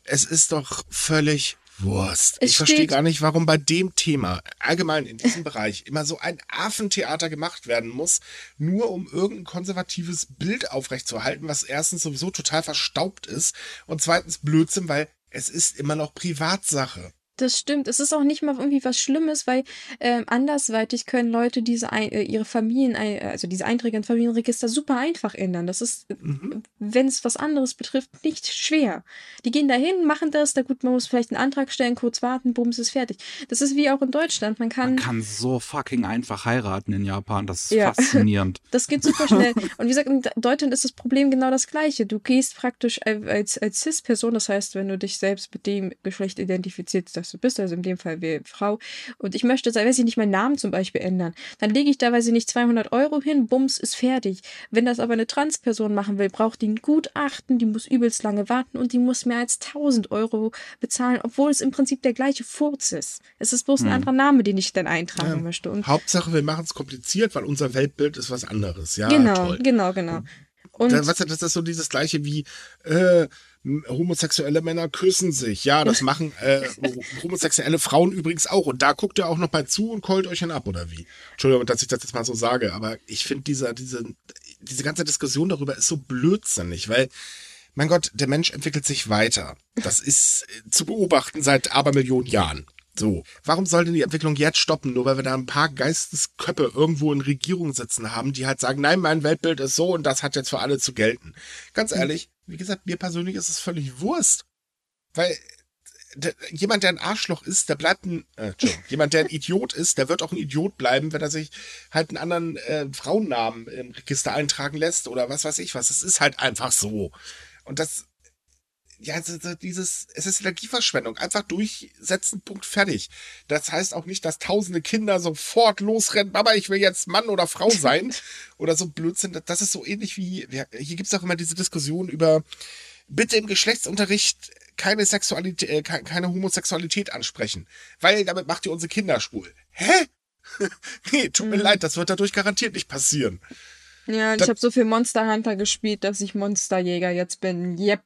Es ist doch völlig Wurst. Es ich verstehe gar nicht, warum bei dem Thema, allgemein in diesem Bereich, immer so ein Affentheater gemacht werden muss, nur um irgendein konservatives Bild aufrechtzuerhalten, was erstens sowieso total verstaubt ist und zweitens Blödsinn, weil es ist immer noch Privatsache. Das stimmt. Es ist auch nicht mal irgendwie was Schlimmes, weil ähm, andersweitig können Leute diese äh, ihre Familien, ein- also diese Einträge in Familienregister super einfach ändern. Das ist, Mhm. wenn es was anderes betrifft, nicht schwer. Die gehen dahin, machen das, da gut, man muss vielleicht einen Antrag stellen, kurz warten, bums, ist fertig. Das ist wie auch in Deutschland. Man kann, Man kann so fucking einfach heiraten in Japan. Das ist Ja. faszinierend. das geht super schnell. Und wie gesagt, in Deutschland ist das Problem genau das gleiche. Du gehst praktisch als, als Cis-Person, das heißt, wenn du dich selbst mit dem Geschlecht identifizierst, das du bist, also in dem Fall wir Frau, und ich möchte, weiß ich nicht, meinen Namen zum Beispiel ändern, dann lege ich da, weiß ich nicht, 200 Euro hin, bums, ist fertig. Wenn das aber eine Transperson machen will, braucht die ein Gutachten, die muss übelst lange warten und die muss mehr als 1000 Euro bezahlen, obwohl es im Prinzip der gleiche Furz ist. Es ist bloß ein Hm. anderer Name, den ich dann eintragen Ja. möchte. Und Hauptsache, wir machen es kompliziert, weil unser Weltbild ist was anderes. Ja, genau, toll. genau, genau. Und Da, weißt du, das ist so dieses gleiche wie äh, homosexuelle Männer küssen sich. Ja, das machen äh, ho- homosexuelle Frauen übrigens auch. Und da guckt ihr auch noch bei zu und keult euch ihn ab, oder wie? Entschuldigung, dass ich das jetzt mal so sage, aber ich finde dieser, diese, diese ganze Diskussion darüber ist so blödsinnig, weil mein Gott, der Mensch entwickelt sich weiter. Das ist äh, zu beobachten seit Abermillionen Jahren. So, warum soll denn die Entwicklung jetzt stoppen, nur weil wir da ein paar Geistesköppe irgendwo in Regierung sitzen haben, die halt sagen, nein, mein Weltbild ist so und das hat jetzt für alle zu gelten. Ganz ehrlich, wie gesagt, mir persönlich ist es völlig Wurst. Weil jemand, der ein Arschloch ist, der bleibt ein, äh, jemand, der ein Idiot ist, der wird auch ein Idiot bleiben, wenn er sich halt einen anderen äh, Frauennamen im Register eintragen lässt oder was weiß ich was. Es ist halt einfach so. Und das, ja, dieses, es ist Energieverschwendung. Einfach durchsetzen, Punkt, fertig. Das heißt auch nicht, dass tausende Kinder sofort losrennen, Mama, ich will jetzt Mann oder Frau sein oder so Blödsinn. Das ist so ähnlich wie, hier gibt's auch immer diese Diskussion über, bitte im Geschlechtsunterricht keine Sexualität, äh, keine Homosexualität ansprechen, weil damit macht ihr unsere Kinder schwul. Hä? nee, tut mhm. mir leid, das wird dadurch garantiert nicht passieren. Ja, ich habe so viel Monster Hunter gespielt, dass ich Monsterjäger jetzt bin. Yep.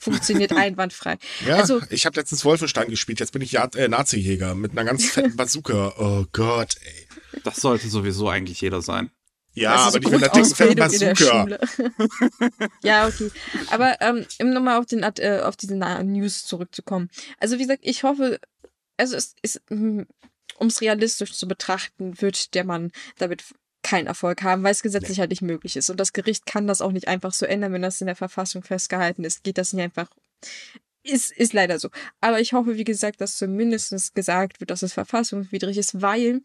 Funktioniert einwandfrei. Ja, also, ich habe letztens Wolfenstein gespielt, jetzt bin ich ja, äh, Nazi-Jäger mit einer ganz fetten Bazooka. Oh Gott, ey. Das sollte sowieso eigentlich jeder sein. Ja, aber die mit der dicken fetten Bazooka. ja, okay. Aber ähm, um nochmal auf, den, äh, auf diese News zurückzukommen. Also wie gesagt, ich hoffe, also es ist, um es realistisch zu betrachten, wird der Mann damit keinen Erfolg haben, weil es gesetzlich nee. halt nicht möglich ist. Und das Gericht kann das auch nicht einfach so ändern, wenn das in der Verfassung festgehalten ist. Geht das nicht einfach. Ist, ist leider so. Aber ich hoffe, wie gesagt, dass zumindest gesagt wird, dass es verfassungswidrig ist, weil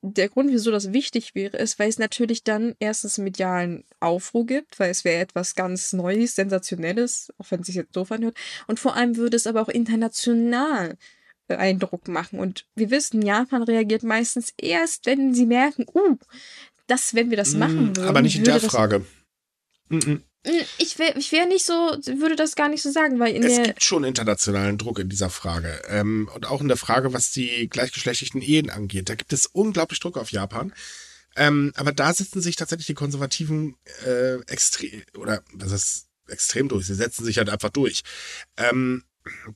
der Grund, wieso das wichtig wäre, ist, weil es natürlich dann erstens medialen Aufruhr gibt, weil es wäre etwas ganz Neues, Sensationelles, auch wenn es sich jetzt doof anhört. Und vor allem würde es aber auch international Eindruck machen. Und wir wissen, Japan reagiert meistens erst, wenn sie merken, uh, das, wenn wir das machen würden. Aber nicht in der Frage. Mm -mm. Ich wäre ich wär nicht so, würde das gar nicht so sagen, weil in es der. Es gibt schon internationalen Druck in dieser Frage. Ähm, und auch in der Frage, was die gleichgeschlechtlichen Ehen angeht. Da gibt es unglaublich Druck auf Japan. Ähm, aber da setzen sich tatsächlich die Konservativen äh, extrem, oder was ist extrem durch? Sie setzen sich halt einfach durch. Ähm,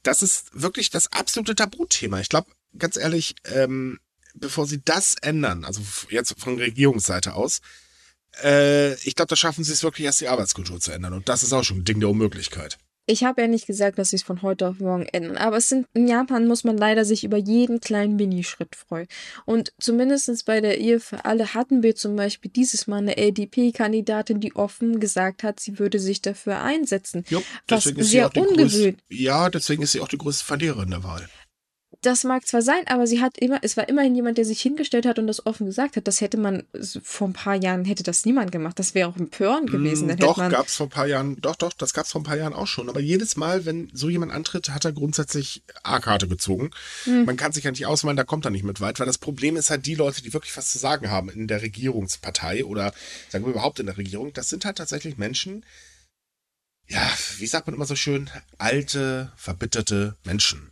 das ist wirklich das absolute Tabuthema. Ich glaube, ganz ehrlich, ähm, bevor sie das ändern, also jetzt von Regierungsseite aus, äh, ich glaube, da schaffen sie es wirklich erst die Arbeitskultur zu ändern. Und das ist auch schon ein Ding der Unmöglichkeit. Ich habe ja nicht gesagt, dass sie es von heute auf morgen ändern, aber es sind, in Japan muss man leider sich über jeden kleinen Minischritt freuen. Und zumindest bei der Ehe für alle hatten wir zum Beispiel dieses Mal eine LDP-Kandidatin, die offen gesagt hat, sie würde sich dafür einsetzen. Jo, was sehr ungewöhnlich. Ja, deswegen ist sie auch die größte Verliererin der Wahl das mag zwar sein, aber sie hat immer, es war immerhin jemand, der sich hingestellt hat und das offen gesagt hat. Das hätte man vor ein paar Jahren hätte das niemand gemacht. Das wäre auch empörend gewesen. Mm, doch, gab es vor ein paar Jahren, doch, doch, das gab es vor ein paar Jahren auch schon. Aber jedes Mal, wenn so jemand antritt, hat er grundsätzlich A-Karte gezogen. Mm. Man kann sich ja nicht ausmalen, da kommt er nicht mit weit, weil das Problem ist halt die Leute, die wirklich was zu sagen haben in der Regierungspartei oder sagen wir überhaupt in der Regierung, das sind halt tatsächlich Menschen, ja, wie sagt man immer so schön, alte, verbitterte Menschen.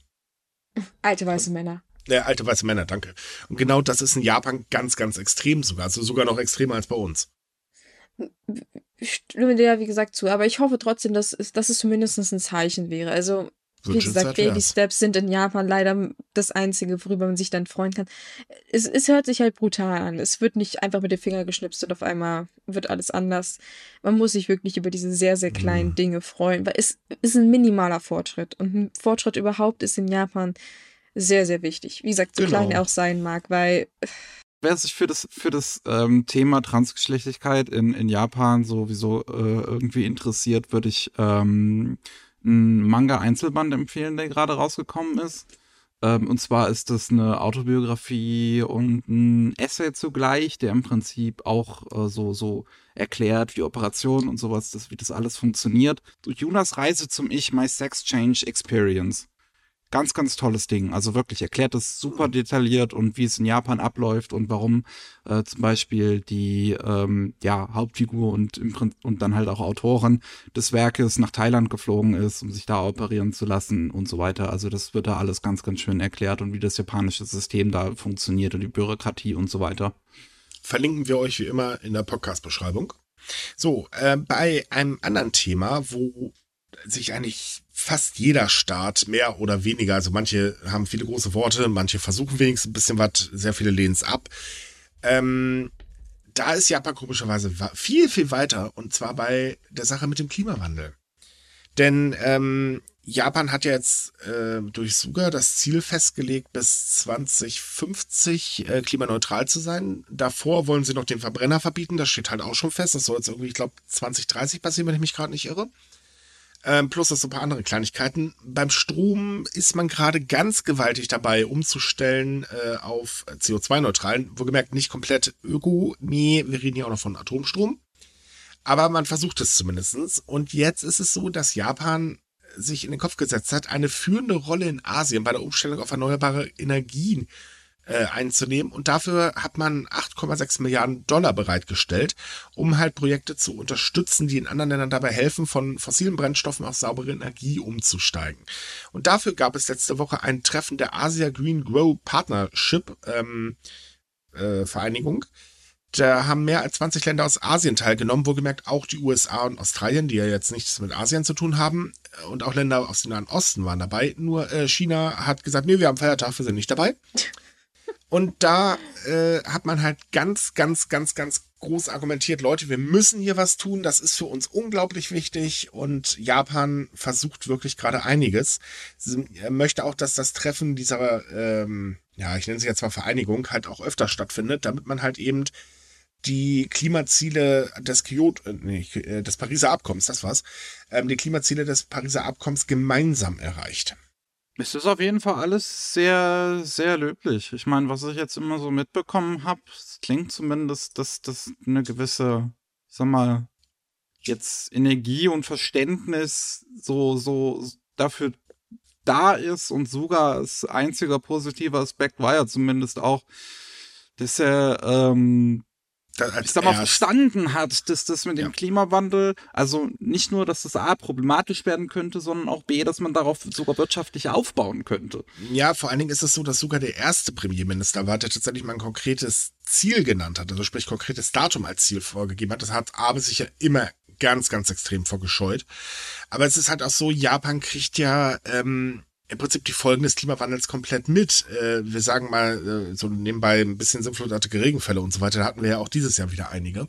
Alte weiße Männer. Ja, alte weiße Männer, danke. Und genau das ist in Japan ganz, ganz extrem sogar. Also sogar noch extremer als bei uns. Ich stimme dir ja, wie gesagt, zu. Aber ich hoffe trotzdem, dass es, dass es zumindest ein Zeichen wäre. Also, wie gesagt, Baby Steps sind in Japan leider das Einzige, worüber man sich dann freuen kann. Es, es hört sich halt brutal an. Es wird nicht einfach mit dem Finger geschnipst und auf einmal wird alles anders. Man muss sich wirklich über diese sehr, sehr kleinen mhm. Dinge freuen, weil es ist ein minimaler Fortschritt. Und ein Fortschritt überhaupt ist in Japan sehr, sehr wichtig. Wie gesagt, so genau. klein er auch sein mag, weil wer sich für das, für das ähm, Thema Transgeschlechtlichkeit in, in Japan sowieso äh, irgendwie interessiert, würde ich ähm, einen Manga-Einzelband empfehlen, der gerade rausgekommen ist. Ähm, und zwar ist das eine Autobiografie und ein Essay zugleich, der im Prinzip auch äh, so, so erklärt, wie Operationen und sowas, das, wie das alles funktioniert. So Junas Reise zum Ich, My Sex Change Experience. Ganz, ganz tolles Ding. Also wirklich erklärt es super detailliert und wie es in Japan abläuft und warum äh, zum Beispiel die ähm, ja, Hauptfigur und, im und dann halt auch Autorin des Werkes nach Thailand geflogen ist, um sich da operieren zu lassen und so weiter. Also das wird da alles ganz, ganz schön erklärt und wie das japanische System da funktioniert und die Bürokratie und so weiter. Verlinken wir euch wie immer in der Podcast-Beschreibung. So, äh, bei einem anderen Thema, wo sich eigentlich fast jeder Staat mehr oder weniger, also manche haben viele große Worte, manche versuchen wenigstens ein bisschen was, sehr viele lehnen es ab. Ähm, da ist Japan komischerweise viel, viel weiter und zwar bei der Sache mit dem Klimawandel. Denn ähm, Japan hat ja jetzt äh, durch Suga das Ziel festgelegt, bis 2050 äh, klimaneutral zu sein. Davor wollen sie noch den Verbrenner verbieten, das steht halt auch schon fest. Das soll jetzt irgendwie, ich glaube, 2030 passieren, wenn ich mich gerade nicht irre. Ähm, plus das so ein paar andere Kleinigkeiten. Beim Strom ist man gerade ganz gewaltig dabei, umzustellen äh, auf CO2-neutralen. Wohlgemerkt nicht komplett Öko. Nee, wir reden hier auch noch von Atomstrom. Aber man versucht es zumindestens. Und jetzt ist es so, dass Japan sich in den Kopf gesetzt hat, eine führende Rolle in Asien bei der Umstellung auf erneuerbare Energien äh, einzunehmen. Und dafür hat man 8,6 Milliarden Dollar bereitgestellt, um halt Projekte zu unterstützen, die in anderen Ländern dabei helfen, von fossilen Brennstoffen auf saubere Energie umzusteigen. Und dafür gab es letzte Woche ein Treffen der Asia Green Grow Partnership ähm, äh, Vereinigung. Da haben mehr als 20 Länder aus Asien teilgenommen, wohlgemerkt auch die USA und Australien, die ja jetzt nichts mit Asien zu tun haben. Und auch Länder aus dem Nahen Osten waren dabei. Nur äh, China hat gesagt, nee, wir haben Feiertag, wir sind nicht dabei. Und da äh, hat man halt ganz, ganz, ganz, ganz groß argumentiert, Leute, wir müssen hier was tun, das ist für uns unglaublich wichtig und Japan versucht wirklich gerade einiges. Sie möchte auch, dass das Treffen dieser, ähm, ja, ich nenne sie jetzt mal Vereinigung, halt auch öfter stattfindet, damit man halt eben die Klimaziele des Kyoto, äh, nee, äh, des Pariser Abkommens, das war's, ähm, die Klimaziele des Pariser Abkommens gemeinsam erreicht. Es ist auf jeden Fall alles sehr, sehr löblich. Ich meine, was ich jetzt immer so mitbekommen habe, klingt zumindest, dass das eine gewisse, sag mal, jetzt Energie und Verständnis so, so dafür da ist und sogar als einziger positiver Aspekt war ja zumindest auch, dass er ähm, ich sag mal, verstanden hat, dass das mit dem ja. Klimawandel, also nicht nur, dass das A problematisch werden könnte, sondern auch B, dass man darauf sogar wirtschaftlich aufbauen könnte. Ja, vor allen Dingen ist es so, dass sogar der erste Premierminister war, der tatsächlich mal ein konkretes Ziel genannt hat, also sprich konkretes Datum als Ziel vorgegeben hat. Das hat Abe sich ja immer ganz, ganz extrem vorgescheut. Aber es ist halt auch so, Japan kriegt ja ähm, im Prinzip die Folgen des Klimawandels komplett mit. Äh, wir sagen mal äh, so nebenbei ein bisschen sinnflutartige Regenfälle und so weiter. Da hatten wir ja auch dieses Jahr wieder einige.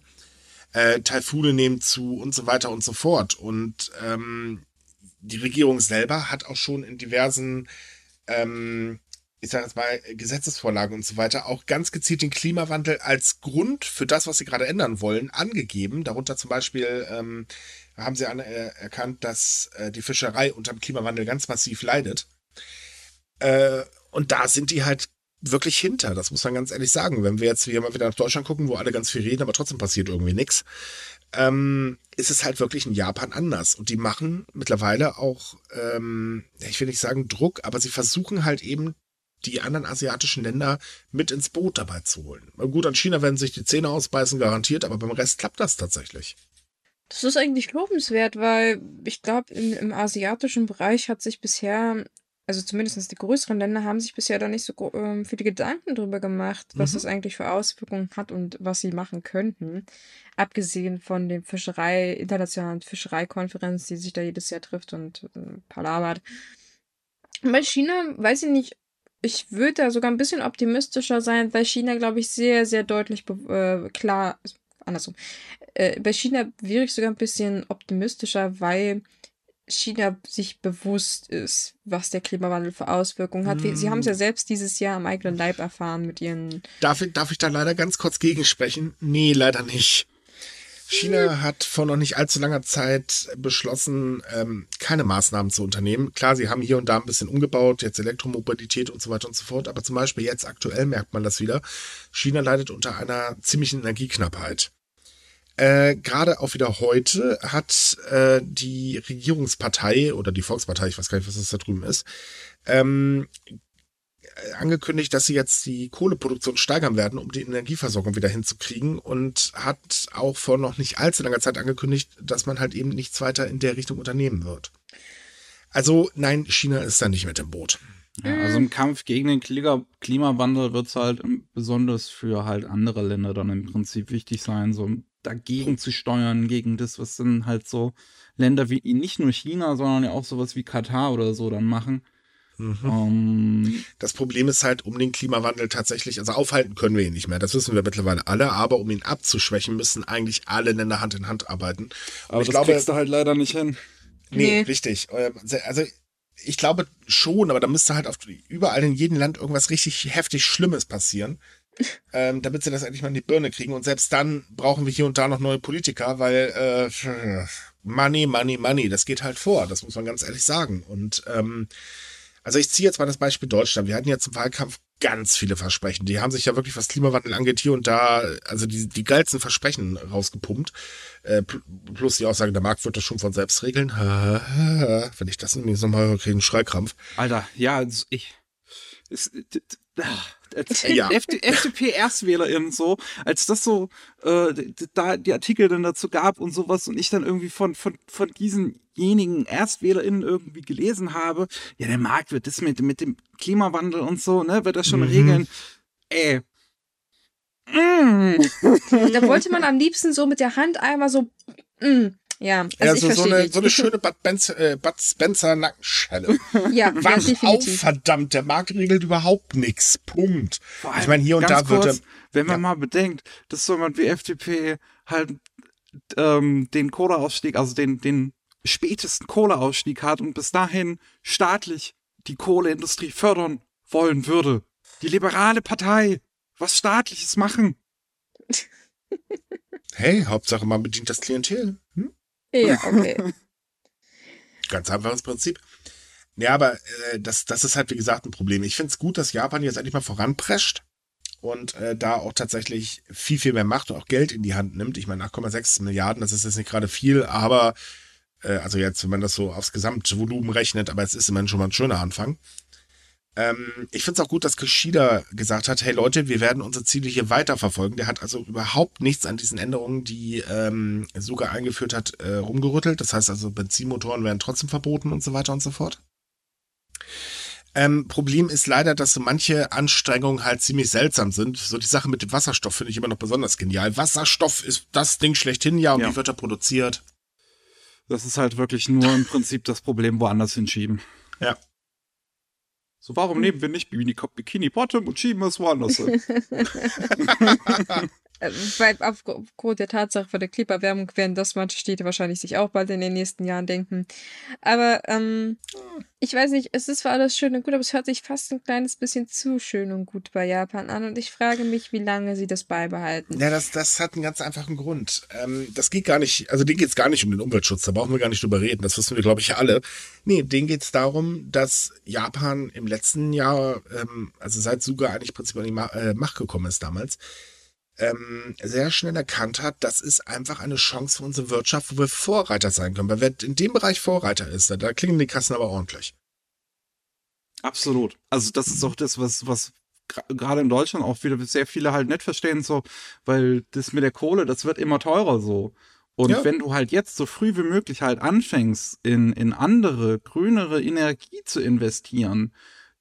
Äh, Taifune nehmen zu und so weiter und so fort. Und ähm, die Regierung selber hat auch schon in diversen, ähm, ich sage jetzt mal, Gesetzesvorlagen und so weiter auch ganz gezielt den Klimawandel als Grund für das, was sie gerade ändern wollen, angegeben. Darunter zum Beispiel ähm, haben sie erkannt, dass äh, die Fischerei unter dem Klimawandel ganz massiv leidet. Äh, und da sind die halt wirklich hinter, das muss man ganz ehrlich sagen. Wenn wir jetzt hier mal wieder nach Deutschland gucken, wo alle ganz viel reden, aber trotzdem passiert irgendwie nichts, ähm, ist es halt wirklich in Japan anders. Und die machen mittlerweile auch, ähm, ich will nicht sagen Druck, aber sie versuchen halt eben die anderen asiatischen Länder mit ins Boot dabei zu holen. Gut, an China werden sich die Zähne ausbeißen, garantiert, aber beim Rest klappt das tatsächlich. Das ist eigentlich lobenswert, weil ich glaube, im asiatischen Bereich hat sich bisher, also zumindest die größeren Länder, haben sich bisher da nicht so ähm, viele Gedanken drüber gemacht, was mhm. das eigentlich für Auswirkungen hat und was sie machen könnten. Abgesehen von dem Fischerei, internationalen Fischereikonferenz, die sich da jedes Jahr trifft und äh, palabert. Bei China weiß ich nicht, ich würde da sogar ein bisschen optimistischer sein, weil China, glaube ich, sehr, sehr deutlich äh, klar andersrum. Äh, bei China wäre ich sogar ein bisschen optimistischer, weil China sich bewusst ist, was der Klimawandel für Auswirkungen hat. Sie haben es ja mm. selbst dieses Jahr am eigenen Leib erfahren mit ihren. Darf ich, darf ich da leider ganz kurz gegensprechen? Nee, leider nicht. China hat vor noch nicht allzu langer Zeit beschlossen, ähm, keine Maßnahmen zu unternehmen. Klar, sie haben hier und da ein bisschen umgebaut, jetzt Elektromobilität und so weiter und so fort, aber zum Beispiel jetzt aktuell merkt man das wieder. China leidet unter einer ziemlichen Energieknappheit. Äh, Gerade auch wieder heute hat äh, die Regierungspartei oder die Volkspartei, ich weiß gar nicht, was das da drüben ist, ähm, angekündigt, dass sie jetzt die Kohleproduktion steigern werden, um die Energieversorgung wieder hinzukriegen und hat auch vor noch nicht allzu langer Zeit angekündigt, dass man halt eben nichts weiter in der Richtung unternehmen wird. Also nein, China ist da nicht mit im Boot. Ja, also im Kampf gegen den Klimawandel wird es halt besonders für halt andere Länder dann im Prinzip wichtig sein, so dagegen zu steuern, gegen das, was dann halt so Länder wie nicht nur China, sondern ja auch sowas wie Katar oder so dann machen. Mhm. Um, das Problem ist halt, um den Klimawandel tatsächlich, also aufhalten können wir ihn nicht mehr. Das wissen wir mittlerweile alle, aber um ihn abzuschwächen, müssen eigentlich alle Länder Hand in Hand arbeiten. Aber ich das glaube, kriegst du halt leider nicht hin. Nee, nee. richtig. Ähm, also ich glaube schon, aber da müsste halt auf, überall in jedem Land irgendwas richtig heftig Schlimmes passieren, ähm, damit sie das endlich mal in die Birne kriegen. Und selbst dann brauchen wir hier und da noch neue Politiker, weil äh, Money, Money, Money, das geht halt vor, das muss man ganz ehrlich sagen. Und ähm, also ich ziehe jetzt mal das Beispiel Deutschland. Wir hatten jetzt im Wahlkampf ganz viele Versprechen. Die haben sich ja wirklich, was Klimawandel angeht, hier und da, also die, die geilsten Versprechen rausgepumpt. Äh, plus die Aussage, der Markt wird das schon von selbst regeln. Wenn ich das irgendwie so mal kriege, einen Schreikrampf. Alter, ja, ich. Ist, als ja. FDP-ErstwählerInnen so, als das so, äh, da die Artikel dann dazu gab und sowas und ich dann irgendwie von, von, von diesenjenigen ErstwählerInnen irgendwie gelesen habe, ja, der Markt wird das mit, mit dem Klimawandel und so, ne, wird das schon mhm. regeln. Ey. Mm. Da wollte man am liebsten so mit der Hand einmal so, mm, ja, also, also so, eine, so eine schöne Bud, Benz, äh, Bud Spencer Nackenschelle. ja, Wach ja, auf, verdammt, der Markt regelt überhaupt nichts. Punkt. Allem, ich meine, hier und da kurz, wird Wenn man ja. mal bedenkt, dass so jemand wie FDP halt ähm, den Kohleausstieg, also den, den spätesten Kohleausstieg hat und bis dahin staatlich die Kohleindustrie fördern wollen würde. Die liberale Partei, was staatliches machen. hey, Hauptsache man bedient das Klientel. Hm? Ja, okay. Ganz einfaches Prinzip. Ja, aber äh, das, das ist halt, wie gesagt, ein Problem. Ich finde es gut, dass Japan jetzt endlich mal voranprescht und äh, da auch tatsächlich viel, viel mehr Macht und auch Geld in die Hand nimmt. Ich meine, 8,6 Milliarden, das ist jetzt nicht gerade viel, aber äh, also jetzt, wenn man das so aufs Gesamtvolumen rechnet, aber es ist immerhin schon mal ein schöner Anfang. Ähm, ich finde es auch gut, dass Kishida gesagt hat, hey Leute, wir werden unsere Ziele hier weiterverfolgen. Der hat also überhaupt nichts an diesen Änderungen, die ähm, Suga eingeführt hat, äh, rumgerüttelt. Das heißt also, Benzinmotoren werden trotzdem verboten und so weiter und so fort. Ähm, Problem ist leider, dass so manche Anstrengungen halt ziemlich seltsam sind. So die Sache mit dem Wasserstoff finde ich immer noch besonders genial. Wasserstoff ist das Ding schlechthin, ja, und ja. wie wird er produziert? Das ist halt wirklich nur im Prinzip das Problem woanders hinschieben. Ja. So, warum nehmen wir nicht Bikini, Bikini Bottom und schieben es woanders hin? Äh, weil aufgrund der Tatsache von der Klimaerwärmung werden das manche Städte wahrscheinlich sich auch bald in den nächsten Jahren denken. Aber ähm, ich weiß nicht, es ist zwar alles schön und gut, aber es hört sich fast ein kleines bisschen zu schön und gut bei Japan an. Und ich frage mich, wie lange sie das beibehalten. Ja, das, das hat einen ganz einfachen Grund. Ähm, das geht gar nicht, also denen geht es gar nicht um den Umweltschutz, da brauchen wir gar nicht drüber reden. Das wissen wir, glaube ich, alle. Nee, denen geht es darum, dass Japan im letzten Jahr, ähm, also seit Suga eigentlich prinzipiell an die äh, Macht gekommen ist damals, ähm, sehr schnell erkannt hat, das ist einfach eine Chance für unsere Wirtschaft, wo wir Vorreiter sein können. Weil wer in dem Bereich Vorreiter ist, da, da klingen die Kassen aber ordentlich. Absolut. Also das ist auch das, was, was gerade in Deutschland auch wieder sehr viele halt nicht verstehen, so, weil das mit der Kohle, das wird immer teurer so. Und ja. wenn du halt jetzt so früh wie möglich halt anfängst, in, in andere, grünere Energie zu investieren,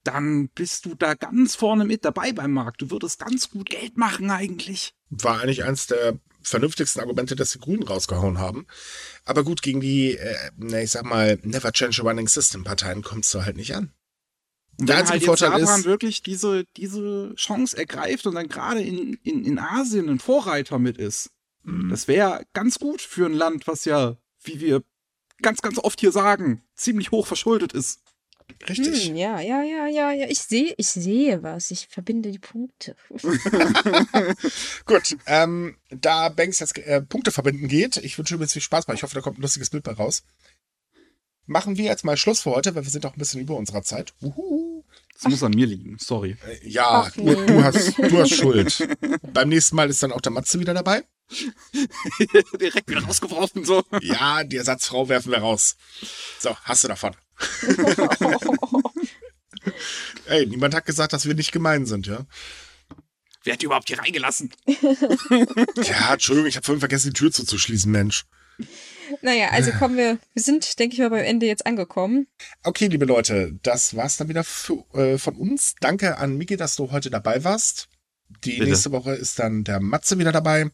dann bist du da ganz vorne mit dabei beim Markt. Du würdest ganz gut Geld machen eigentlich. War eigentlich eins der vernünftigsten Argumente, dass die Grünen rausgehauen haben. Aber gut, gegen die, äh, ich sag mal, Never Change a Running System Parteien kommst du halt nicht an. Und der einzige halt Vorteil Japan ist, wirklich diese, diese Chance ergreift und dann gerade in, in, in Asien ein Vorreiter mit ist. Mhm. Das wäre ganz gut für ein Land, was ja, wie wir ganz, ganz oft hier sagen, ziemlich hoch verschuldet ist. Richtig. Hm, ja, ja, ja, ja, ja. Ich sehe, ich sehe was. Ich verbinde die Punkte. Gut, ähm, da Banks jetzt äh, Punkte verbinden geht, ich wünsche übrigens viel Spaß bei. Ich hoffe, da kommt ein lustiges Bild bei raus. Machen wir jetzt mal Schluss für heute, weil wir sind auch ein bisschen über unserer Zeit. Uhu. Das muss an mir liegen, sorry. Äh, ja, Ach, nee. du, hast, du hast Schuld. Beim nächsten Mal ist dann auch der Matze wieder dabei. Direkt wieder rausgeworfen, so. Ja, die Ersatzfrau werfen wir raus. So, hast du davon. Ey, niemand hat gesagt, dass wir nicht gemein sind, ja? Wer hat die überhaupt hier reingelassen? ja, Entschuldigung, ich habe vorhin vergessen, die Tür zuzuschließen, Mensch. Naja, also kommen wir, wir sind, denke ich mal, beim Ende jetzt angekommen. Okay, liebe Leute, das war's dann wieder für, äh, von uns. Danke an Miki, dass du heute dabei warst. Die Bitte. nächste Woche ist dann der Matze wieder dabei.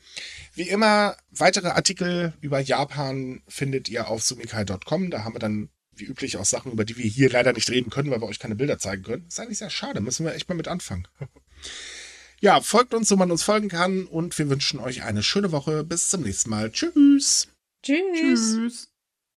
Wie immer, weitere Artikel über Japan findet ihr auf sumikai.com. Da haben wir dann wie üblich auch Sachen, über die wir hier leider nicht reden können, weil wir euch keine Bilder zeigen können. Das ist eigentlich sehr schade, müssen wir echt mal mit anfangen. ja, folgt uns, so man uns folgen kann und wir wünschen euch eine schöne Woche. Bis zum nächsten Mal. Tschüss. Tschüss. Tschüss.